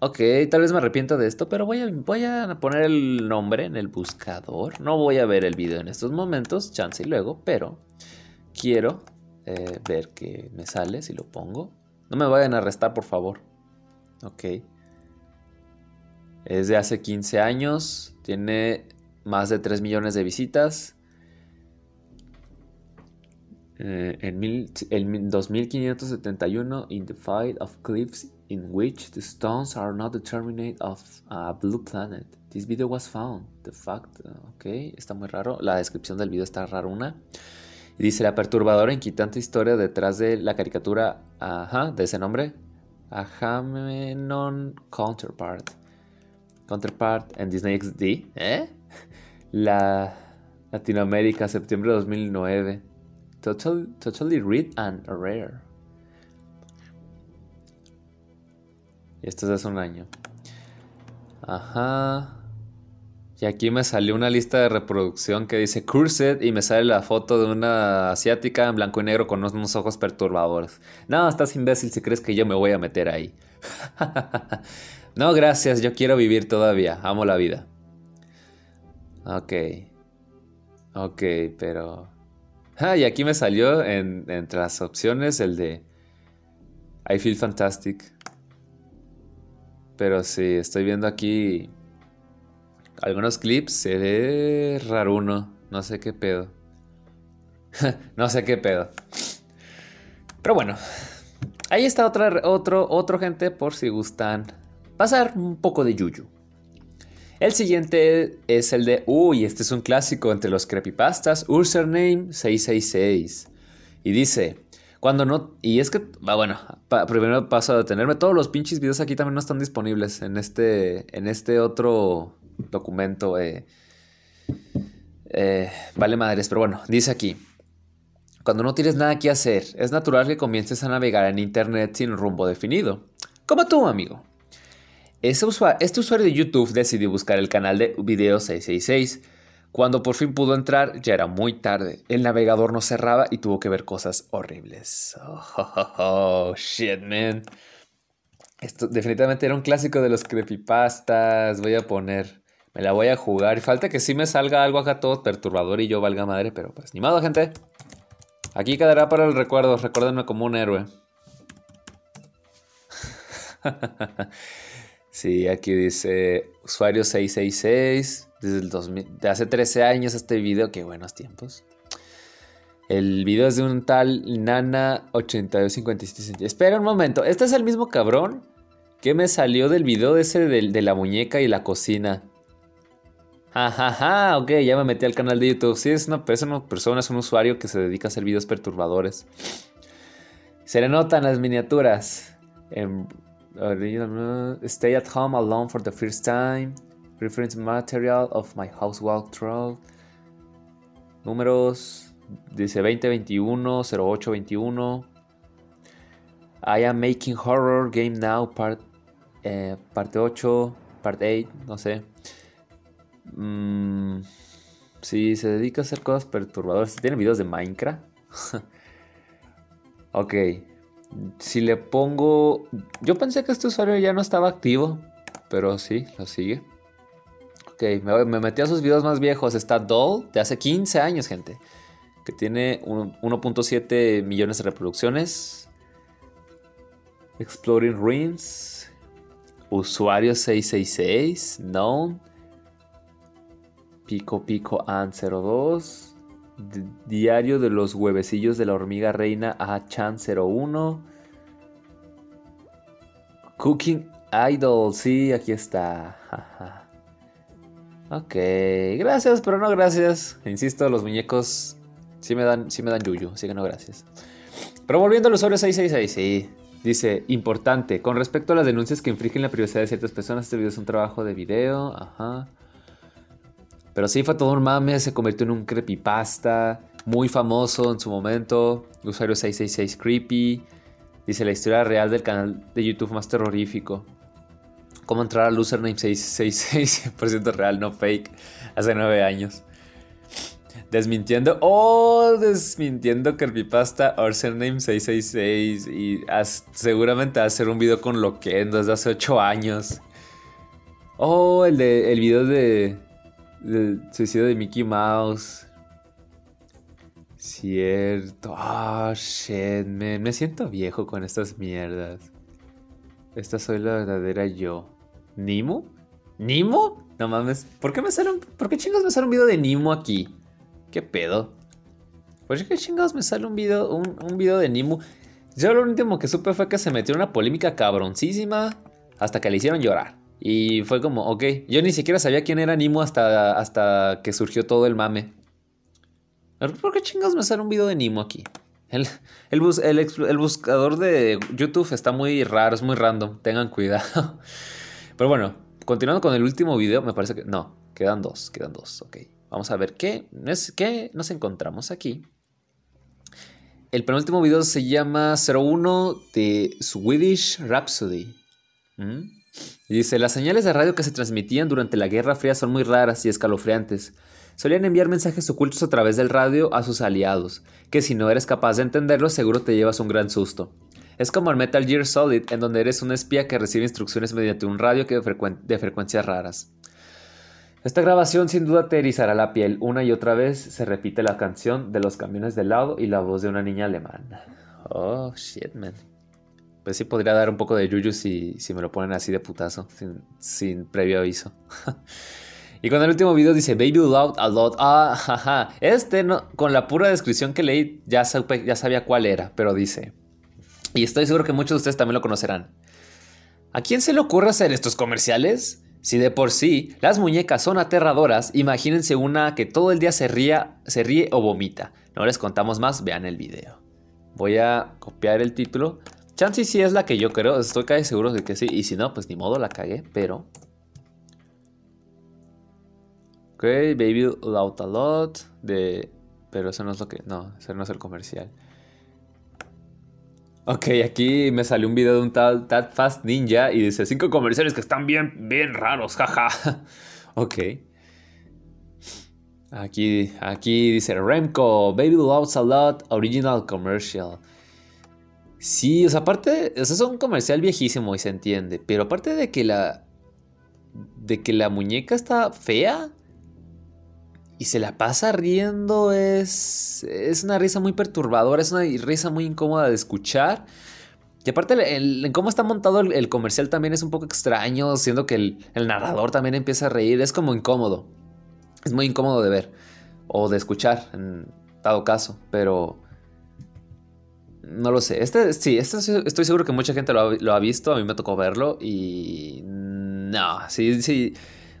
Ok, tal vez me arrepiento de esto, pero voy a, voy a poner el nombre en el buscador. No voy a ver el video en estos momentos, chance y luego, pero quiero eh, ver qué me sale si lo pongo. No me vayan a arrestar, por favor. Ok. Es de hace 15 años, tiene más de 3 millones de visitas. Eh, en, mil, 2571, in the fight of cliffs in which the stones are not determined of a blue planet. This video was found. The fact, ok, está muy raro. La descripción del video está raruna. Y dice la perturbadora, inquietante historia detrás de la caricatura, ajá, de ese nombre, Agamenon Counterpart. Counterpart en Disney XD, ¿eh? La Latinoamérica, septiembre de 2009. Totally, totally read and rare. Y esto es hace un año. Ajá. Y aquí me salió una lista de reproducción que dice Cursed y me sale la foto de una asiática en blanco y negro con unos ojos perturbadores. No, estás imbécil si crees que yo me voy a meter ahí. no, gracias, yo quiero vivir todavía. Amo la vida. Ok. Ok, pero... Ah, y aquí me salió entre las opciones el de I Feel Fantastic. Pero sí, estoy viendo aquí algunos clips. Se ve raruno. No sé qué pedo. no sé qué pedo. Pero bueno, ahí está otra, otro, otro gente por si gustan pasar un poco de yuyu. El siguiente es el de, uy, este es un clásico entre los creepypastas, username 666. Y dice, cuando no, y es que, va bueno, primero paso a detenerme, todos los pinches videos aquí también no están disponibles en este, en este otro documento. Eh, eh, vale madres, pero bueno, dice aquí. Cuando no tienes nada que hacer, es natural que comiences a navegar en Internet sin rumbo definido. Como tú, amigo este usuario de YouTube decidió buscar el canal de Video 666. Cuando por fin pudo entrar, ya era muy tarde. El navegador no cerraba y tuvo que ver cosas horribles. Oh, shit, man. Esto definitivamente era un clásico de los creepypastas. Voy a poner. Me la voy a jugar. Y falta que sí me salga algo acá todo perturbador y yo valga madre, pero pues ni modo, gente. Aquí quedará para el recuerdo. Recuérdenme como un héroe. Sí, aquí dice usuario 666, desde el 2000, de hace 13 años este video, qué buenos tiempos. El video es de un tal Nana8257. Espera un momento, ¿este es el mismo cabrón que me salió del video ese de, la muñeca y la cocina? Ajaja, ok, ya me metí al canal de YouTube. Sí, es una, persona, es un usuario que se dedica a hacer videos perturbadores. Se le notan las miniaturas. Stay at home alone for the first time. Reference material of my house walkthrough. Números. Dice 2021, 0821. I am making horror game now, part, eh, parte 8, parte 8, no sé. Mm, sí, se dedica a hacer cosas perturbadoras. ¿Tiene videos de Minecraft? ok. Si le pongo... Yo pensé que este usuario ya no estaba activo. Pero sí, lo sigue. Ok, me, metí a sus videos más viejos. Está Doll, de hace 15 años, gente. Que tiene 1.7 millones de reproducciones. Exploring Ruins. Usuario 666. Known. Pico Pico An 02. Diario de los huevecillos de la hormiga reina A Chan 01. Cooking Idol, sí, aquí está. ok, gracias, pero no gracias. Insisto, los muñecos sí me dan, sí me dan yuyu, así que no gracias. Pero volviendo al usuario 666, sí. Dice, importante, con respecto a las denuncias que infringen la privacidad de ciertas personas, este video es un trabajo de video. Ajá. Pero sí fue todo un se convirtió en un creepypasta, muy famoso en su momento, usuario 666 Creepy. Dice la historia real del canal de YouTube más terrorífico. Cómo entrar al username 666, 100% real, no fake, hace nueve años. Desmintiendo, oh, desmintiendo creepypasta, username 666 y seguramente va a hacer un video con Loquendo desde hace ocho años. Oh, el de el video de el suicidio de Mickey Mouse. Cierto. Ah, shit. Me siento viejo con estas mierdas. Esta soy la verdadera yo. ¿Nimo? ¿Nimo? No mames. ¿Por qué me sale. ¿Por qué chingados me sale un video de Nimo aquí? ¿Qué pedo? ¿Por qué chingados me sale un video, un, un video de Nimo? Yo lo último que supe fue que se metió en una polémica cabroncísima hasta que le hicieron llorar. Y fue como, ok, yo ni siquiera sabía quién era Nimo hasta, hasta que surgió todo el mame. ¿Por qué chingados me sale un video de Nimo aquí? El, el, buscador de YouTube está muy raro, es muy random, tengan cuidado. Pero bueno, continuando con el último video, me parece que... No, quedan dos, quedan dos, ok. Vamos a ver qué, qué nos encontramos aquí. El penúltimo video se llama 01 de Swedish Rhapsody. ¿Mm? Dice, las señales de radio que se transmitían durante la Guerra Fría son muy raras y escalofriantes. Solían enviar mensajes ocultos a través del radio a sus aliados, que si no eres capaz de entenderlos seguro te llevas un gran susto. Es como el Metal Gear Solid, en donde eres un espía que recibe instrucciones mediante un radio que de, frecuencias raras. Esta grabación sin duda te erizará la piel. Una y otra vez se repite la canción de los camiones de lado y la voz de una niña alemana. Oh, shit, man. Pues sí podría dar un poco de yuyu si, si me lo ponen así de putazo, sin, previo aviso. y con el último video dice Baby Loud a lot. Ah, jaja. Este no, con la pura descripción que leí ya, ya sabía cuál era, pero dice. Y estoy seguro que muchos de ustedes también lo conocerán. ¿A quién se le ocurre hacer estos comerciales? Si de por sí las muñecas son aterradoras, imagínense una que todo el día se, ría, se ríe o vomita. No les contamos más, vean el video. Voy a copiar el título Chansey sí es la que yo creo, estoy casi seguro de que sí. Y si no, pues ni modo, la cagué, pero. Ok, Baby Loud a Lot. De. Pero eso no es lo que. No, eso no es el comercial. Ok, aquí me salió un video de un tal Tad Fast Ninja y dice cinco comerciales que están bien, bien raros, jaja. ok. Aquí, aquí dice Remco, Baby Loves a Lot, Original Commercial. Sí, o sea, aparte, es un comercial viejísimo y se entiende, pero aparte de que la de que la muñeca está fea y se la pasa riendo es es una risa muy perturbadora, es una risa muy incómoda de escuchar. Y aparte, en cómo está montado el, comercial también es un poco extraño, siendo que el, el, narrador también empieza a reír. Es como incómodo. Es muy incómodo de ver o de escuchar. dado caso, pero no lo sé. Este, sí, este estoy seguro que mucha gente lo ha, visto. A mí me tocó verlo. Y. No, sí, sí.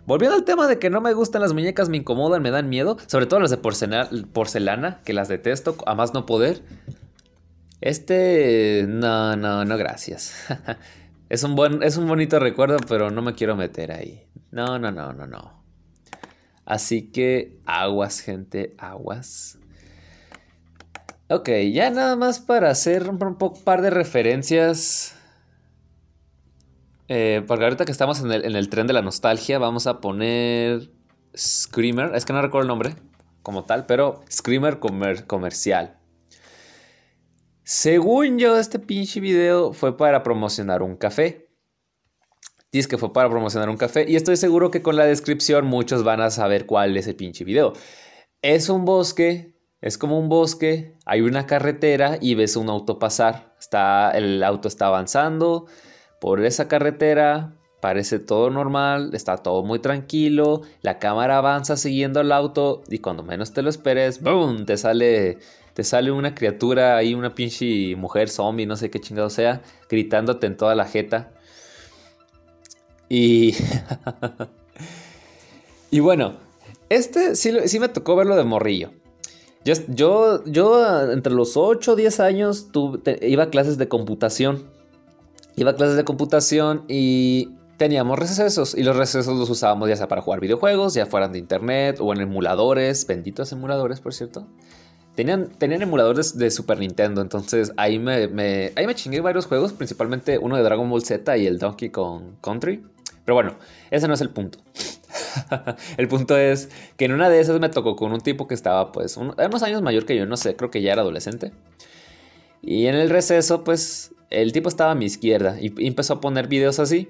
Volviendo al tema de que no me gustan las muñecas, me incomodan, me dan miedo. Sobre todo las de porcelana, porcelana que las detesto, a más no poder. Este. No, no, no, gracias. es, un buen, es un bonito recuerdo, pero no me quiero meter ahí. No, no, no, no, no. Así que aguas, gente, aguas. Ok, ya nada más para hacer un par de referencias. Eh, porque ahorita que estamos en el, tren de la nostalgia, vamos a poner Screamer. Es que no recuerdo el nombre como tal, pero Screamer comercial. Según yo, este pinche video fue para promocionar un café. Dice que fue para promocionar un café y estoy seguro que con la descripción muchos van a saber cuál es el pinche video. Es un bosque es como un bosque, hay una carretera y ves un auto pasar. Está, el auto está avanzando por esa carretera, parece todo normal, está todo muy tranquilo, la cámara avanza siguiendo al auto y cuando menos te lo esperes, ¡boom! Te sale, te sale una criatura ahí, una pinche mujer zombie, no sé qué chingado sea, gritándote en toda la jeta. Y... y bueno, este sí, sí me tocó verlo de morrillo. Yo, yo, entre los 8 o 10 años iba a clases de computación. Iba a clases de computación y teníamos recesos. Y los recesos los usábamos ya sea para jugar videojuegos, ya fueran de internet o en emuladores. Benditos emuladores, por cierto. Tenían, tenían emuladores de Super Nintendo, entonces ahí me, me, ahí me chingué varios juegos, principalmente uno de Dragon Ball Z y el Donkey Kong Country. Pero bueno, ese no es el punto. el punto es que en una de esas me tocó con un tipo que estaba pues unos años mayor que yo, no sé, creo que ya era adolescente. Y en el receso pues el tipo estaba a mi izquierda y, empezó a poner videos así.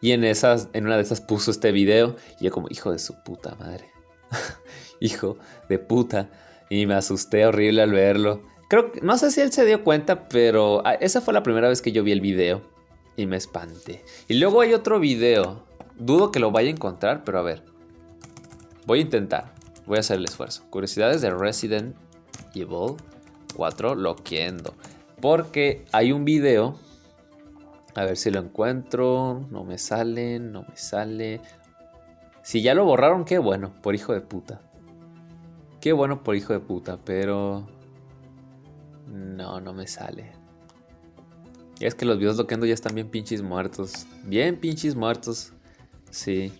Y en, esas, en una de esas puso este video y yo como hijo de su puta madre. hijo de puta. Y me asusté horrible al verlo. Creo que, no sé si él se dio cuenta, pero ah, esa fue la primera vez que yo vi el video. Y me espanté. Y luego hay otro video Dudo que lo vaya a encontrar, pero a ver. Voy a intentar. Voy a hacer el esfuerzo. Curiosidades de Resident Evil 4 Loquendo. Porque hay un video. A ver si lo encuentro. No me sale, no me sale. Si ya lo borraron, qué bueno, por hijo de puta. Qué bueno por hijo de puta, pero... No, no me sale. Es que los videos loquendo ya están bien pinches muertos. Bien pinches muertos. Sí.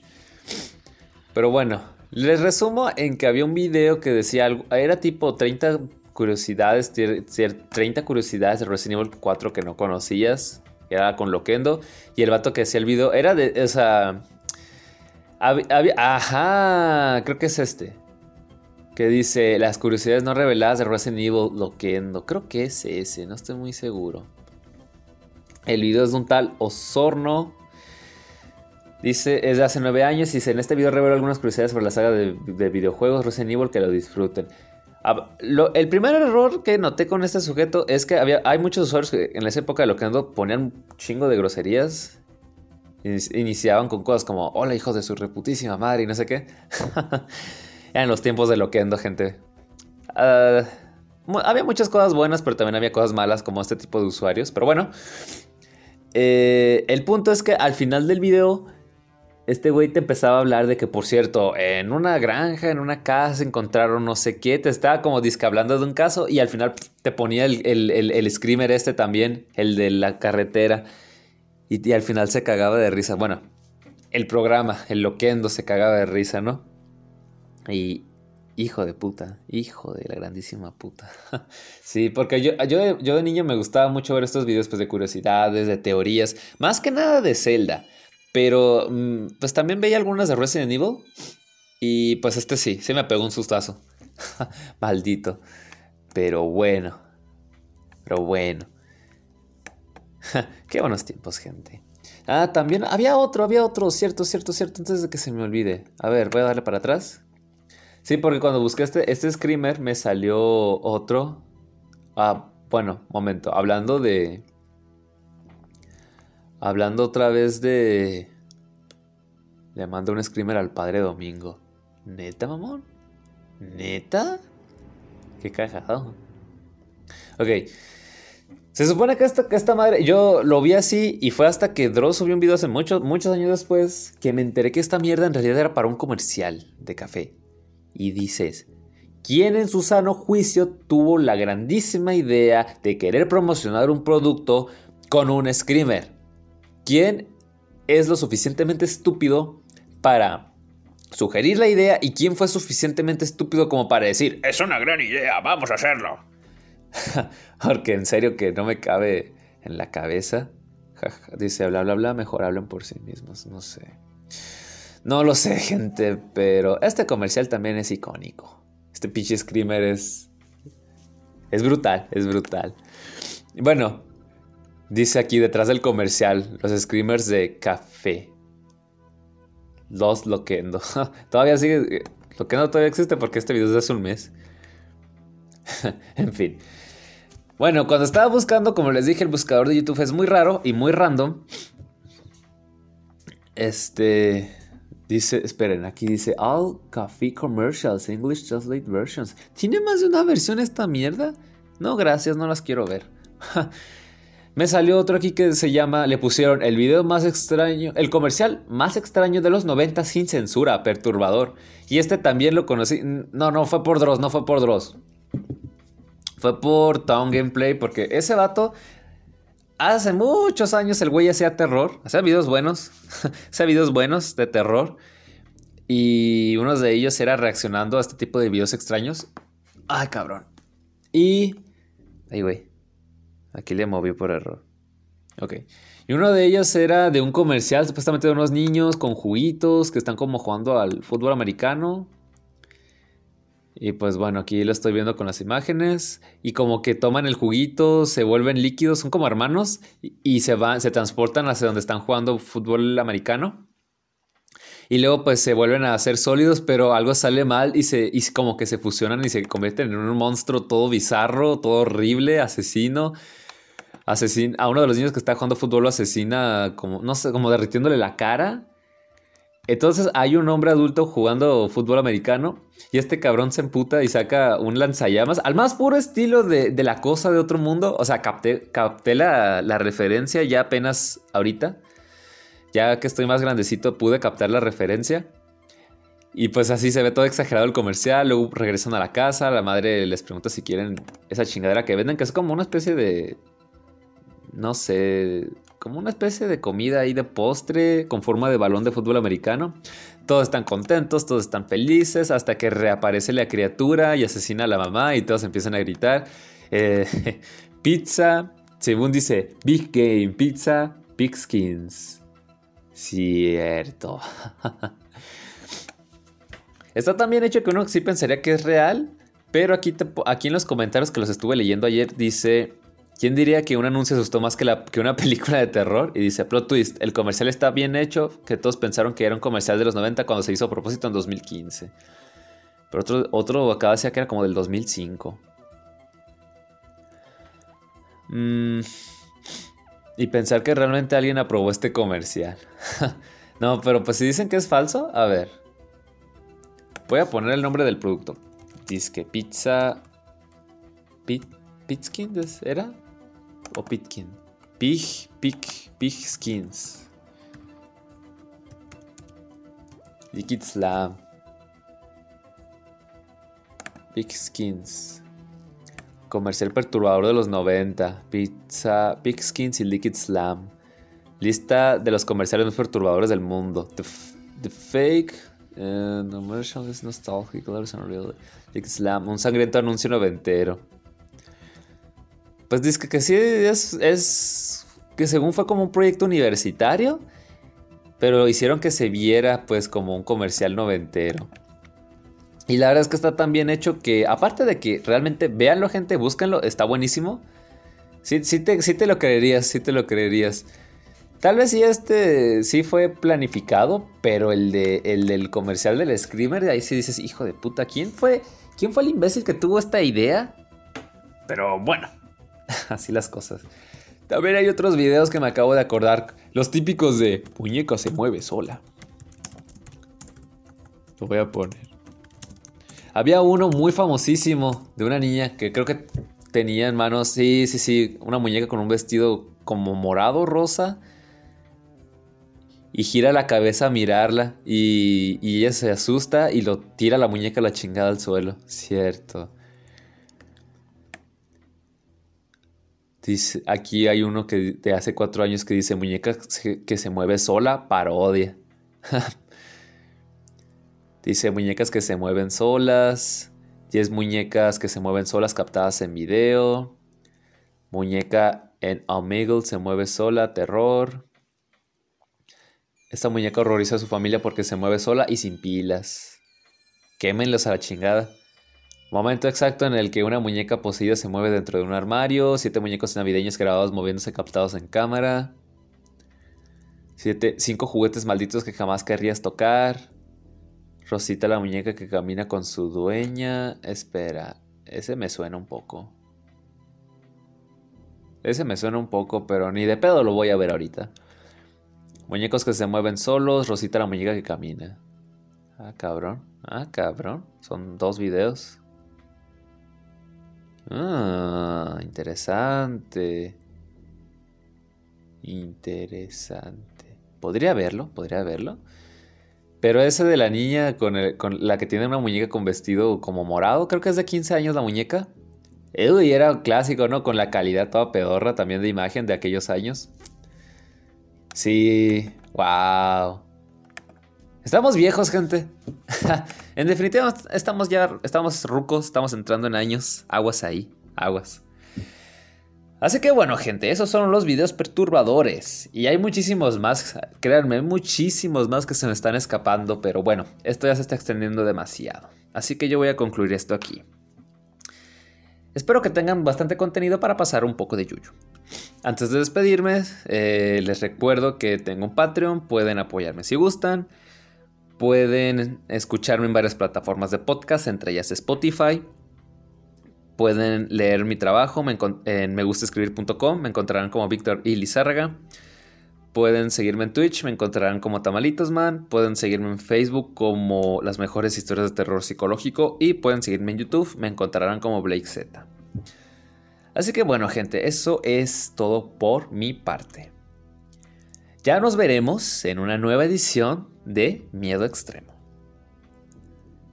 Pero bueno, les resumo en que había un video que decía algo, era tipo 30 curiosidades, 30 curiosidades de Resident Evil 4 que no conocías, era con Loquendo, y el vato que hacía el video era de, o ajá, creo que es este, que dice las curiosidades no reveladas de Resident Evil Loquendo, creo que es ese, no estoy muy seguro. El video es de un tal Osorno Dice, es de hace nueve años dice, en este video revelo algunas curiosidades sobre la saga de, videojuegos Resident Evil que lo disfruten. el primer error que noté con este sujeto es que había, hay muchos usuarios que en esa época de lo ponían un chingo de groserías. Iniciaban con cosas como, hola hijos de su reputísima madre y no sé qué. Eran los tiempos de lo que ando, gente. Ah, había muchas cosas buenas, pero también había cosas malas como este tipo de usuarios. Pero bueno, eh, el punto es que al final del video este güey te empezaba a hablar de que, por cierto, en una granja, en una casa, encontraron no sé qué, te estaba como hablando de un caso y al final te ponía el, el, screamer este también, el de la carretera, y, al final se cagaba de risa. Bueno, el programa, el loquendo se cagaba de risa, ¿no? Y hijo de puta, hijo de la grandísima puta. sí, porque yo, yo, yo de niño me gustaba mucho ver estos videos pues, de curiosidades, de teorías, más que nada de Zelda. Pero mm, pues también veía algunas de Resident Evil. Y pues este sí, sí me pegó un sustazo. Maldito. Pero bueno. Pero bueno. Qué buenos tiempos, gente. Ah, también había otro, había otro, cierto, cierto, cierto, antes de que se me olvide. A ver, voy a darle para atrás. Sí, porque cuando busqué este, este screamer me salió otro. Ah, bueno, momento, hablando de, Hablando otra vez de... Le mando un screamer al padre Domingo. ¿Neta, mamón? ¿Neta? Qué cagado. Ok. Se supone que esta, que esta madre, yo lo vi así y fue hasta que Dross subió un video hace muchos, muchos años después que me enteré que esta mierda en realidad era para un comercial de café. Y dices, ¿quién en su sano juicio tuvo la grandísima idea de querer promocionar un producto con un screamer? ¿Quién es lo suficientemente estúpido para sugerir la idea y quién fue suficientemente estúpido como para decir, es una gran idea, vamos a hacerlo? Porque en serio que no me cabe en la cabeza. Dice, bla, bla, bla, mejor hablen por sí mismos. No sé. No lo sé, gente, pero este comercial también es icónico. Este pinche screamer es... Es brutal, es brutal. Bueno, dice aquí detrás del comercial, los screamers de café. Los Loquendo. todavía sigue... Loquendo todavía existe porque este video es de hace un mes. en fin. Bueno, cuando estaba buscando, como les dije, el buscador de YouTube es muy raro y muy random. Este. Dice, esperen, aquí dice All Coffee Commercials, English Translate Versions. ¿Tiene más de una versión esta mierda? No, gracias, no las quiero ver. Me salió otro aquí que se llama, le pusieron el video más extraño, el comercial más extraño de los 90 sin censura, perturbador. Y este también lo conocí. No, no, fue por Dross, no fue por Dross. Fue por Town Gameplay, porque ese vato, hace muchos años el güey hacía terror, hacía videos buenos, hacía videos buenos de terror. Y uno de ellos era reaccionando a este tipo de videos extraños. Ay, cabrón. Y... Ay, güey. Aquí le movió por error. Ok. Y uno de ellos era de un comercial, supuestamente de unos niños con juguitos que están como jugando al fútbol americano. Y pues bueno, aquí lo estoy viendo con las imágenes. Y como que toman el juguito, se vuelven líquidos, son como hermanos. Y, se van, se transportan hacia donde están jugando fútbol americano. Y luego pues se vuelven a ser sólidos, pero algo sale mal y, se, y como que se fusionan y se convierten en un monstruo todo bizarro, todo horrible, asesino. Asesina, a uno de los niños que está jugando fútbol lo asesina como, no sé, como derritiéndole la cara. Entonces hay un hombre adulto jugando fútbol americano y este cabrón se emputa y saca un lanzallamas al más puro estilo de, la cosa de otro mundo. O sea, capté, la, la, referencia ya apenas ahorita. Ya que estoy más grandecito pude captar la referencia. Y pues así se ve todo exagerado el comercial. Luego regresan a la casa. La madre les pregunta si quieren esa chingadera que venden, que es como una especie de... No sé, como una especie de comida ahí de postre con forma de balón de fútbol americano. Todos están contentos, todos están felices, hasta que reaparece la criatura y asesina a la mamá y todos empiezan a gritar. Eh, pizza, según dice, Big Game, pizza, skins Cierto. Está también hecho que uno sí pensaría que es real, pero aquí, aquí en los comentarios que los estuve leyendo ayer dice ¿Quién diría que un anuncio asustó más que, que una película de terror? Y dice, plot twist, el comercial está bien hecho, que todos pensaron que era un comercial de los 90 cuando se hizo a propósito en 2015. Pero otro, otro acaba de decir que era como del 2005. Mm, y pensar que realmente alguien aprobó este comercial. no, pero pues si dicen que es falso, a ver. Voy a poner el nombre del producto. Dice que pizza... Pit, ¿era? o Pitkin. Pig, Pig, Pig Skins. Liquid Slam. Pig Skins. Comercial perturbador de los 90. Pizza, Pig Skins y Liquid Slam. Lista de los comerciales más perturbadores del mundo. The, Fake. Uh, the commercial is nostalgic. Liquid Slam. Un sangriento anuncio noventero. Pues dice que sí, es, es que según fue como un proyecto universitario, pero hicieron que se viera pues como un comercial noventero. Y la verdad es que está tan bien hecho que, aparte de que realmente véanlo, gente, búsquenlo, está buenísimo. Sí, sí, te, sí te lo creerías, sí te lo creerías. Tal vez sí este sí fue planificado, pero el, de, el del comercial del Screamer, ahí sí dices, hijo de puta, ¿quién fue, ¿quién fue el imbécil que tuvo esta idea? Pero bueno, Así las cosas. También hay otros videos que me acabo de acordar. Los típicos de muñeca se mueve sola. Lo voy a poner. Había uno muy famosísimo de una niña que creo que tenía en manos, sí, sí, sí, una muñeca con un vestido como morado, rosa. Y gira la cabeza a mirarla y, y ella se asusta y lo tira la muñeca la chingada al suelo. Cierto. Dice, aquí hay uno que de hace cuatro años que dice muñeca que se mueve sola, parodia. dice muñecas que se mueven solas. 10 muñecas que se mueven solas captadas en video. Muñeca en Omegle se mueve sola, terror. Esta muñeca horroriza a su familia porque se mueve sola y sin pilas. Quémenlos a la chingada. Momento exacto en el que una muñeca poseída se mueve dentro de un armario. Siete muñecos navideños grabados moviéndose captados en cámara. Siete, cinco juguetes malditos que jamás querrías tocar. Rosita la muñeca que camina con su dueña. Espera, ese me suena un poco. Ese me suena un poco, pero ni de pedo lo voy a ver ahorita. Muñecos que se mueven solos. Rosita la muñeca que camina. Ah, cabrón. Ah, cabrón. Son dos videos. Ah, interesante. Interesante. Podría verlo, podría verlo. Pero ese de la niña con, la que tiene una muñeca con vestido como morado, creo que es de 15 años la muñeca. y era clásico, ¿no? Con la calidad toda pedorra también de imagen de aquellos años. Sí, wow. Estamos viejos, gente. en definitiva, estamos ya, estamos rucos, estamos entrando en años. Aguas ahí, aguas. Así que bueno, gente, esos son los videos perturbadores. Y hay muchísimos más, créanme, muchísimos más que se me están escapando. Pero bueno, esto ya se está extendiendo demasiado. Así que yo voy a concluir esto aquí. Espero que tengan bastante contenido para pasar un poco de yuyu. Antes de despedirme, eh, les recuerdo que tengo un Patreon, pueden apoyarme si gustan. Pueden escucharme en varias plataformas de podcast, entre ellas Spotify. Pueden leer mi trabajo en megustascribir.com, me encontrarán como Víctor y. Pueden seguirme en Twitch, me encontrarán como Tamalitosman. Pueden seguirme en Facebook como Las mejores historias de terror psicológico. Y pueden seguirme en YouTube, me encontrarán como Blake Z. Así que bueno, gente, eso es todo por mi parte. Ya nos veremos en una nueva edición de Miedo Extremo.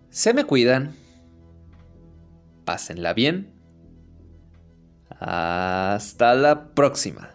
Se me cuidan. Pásenla bien. Hasta la próxima.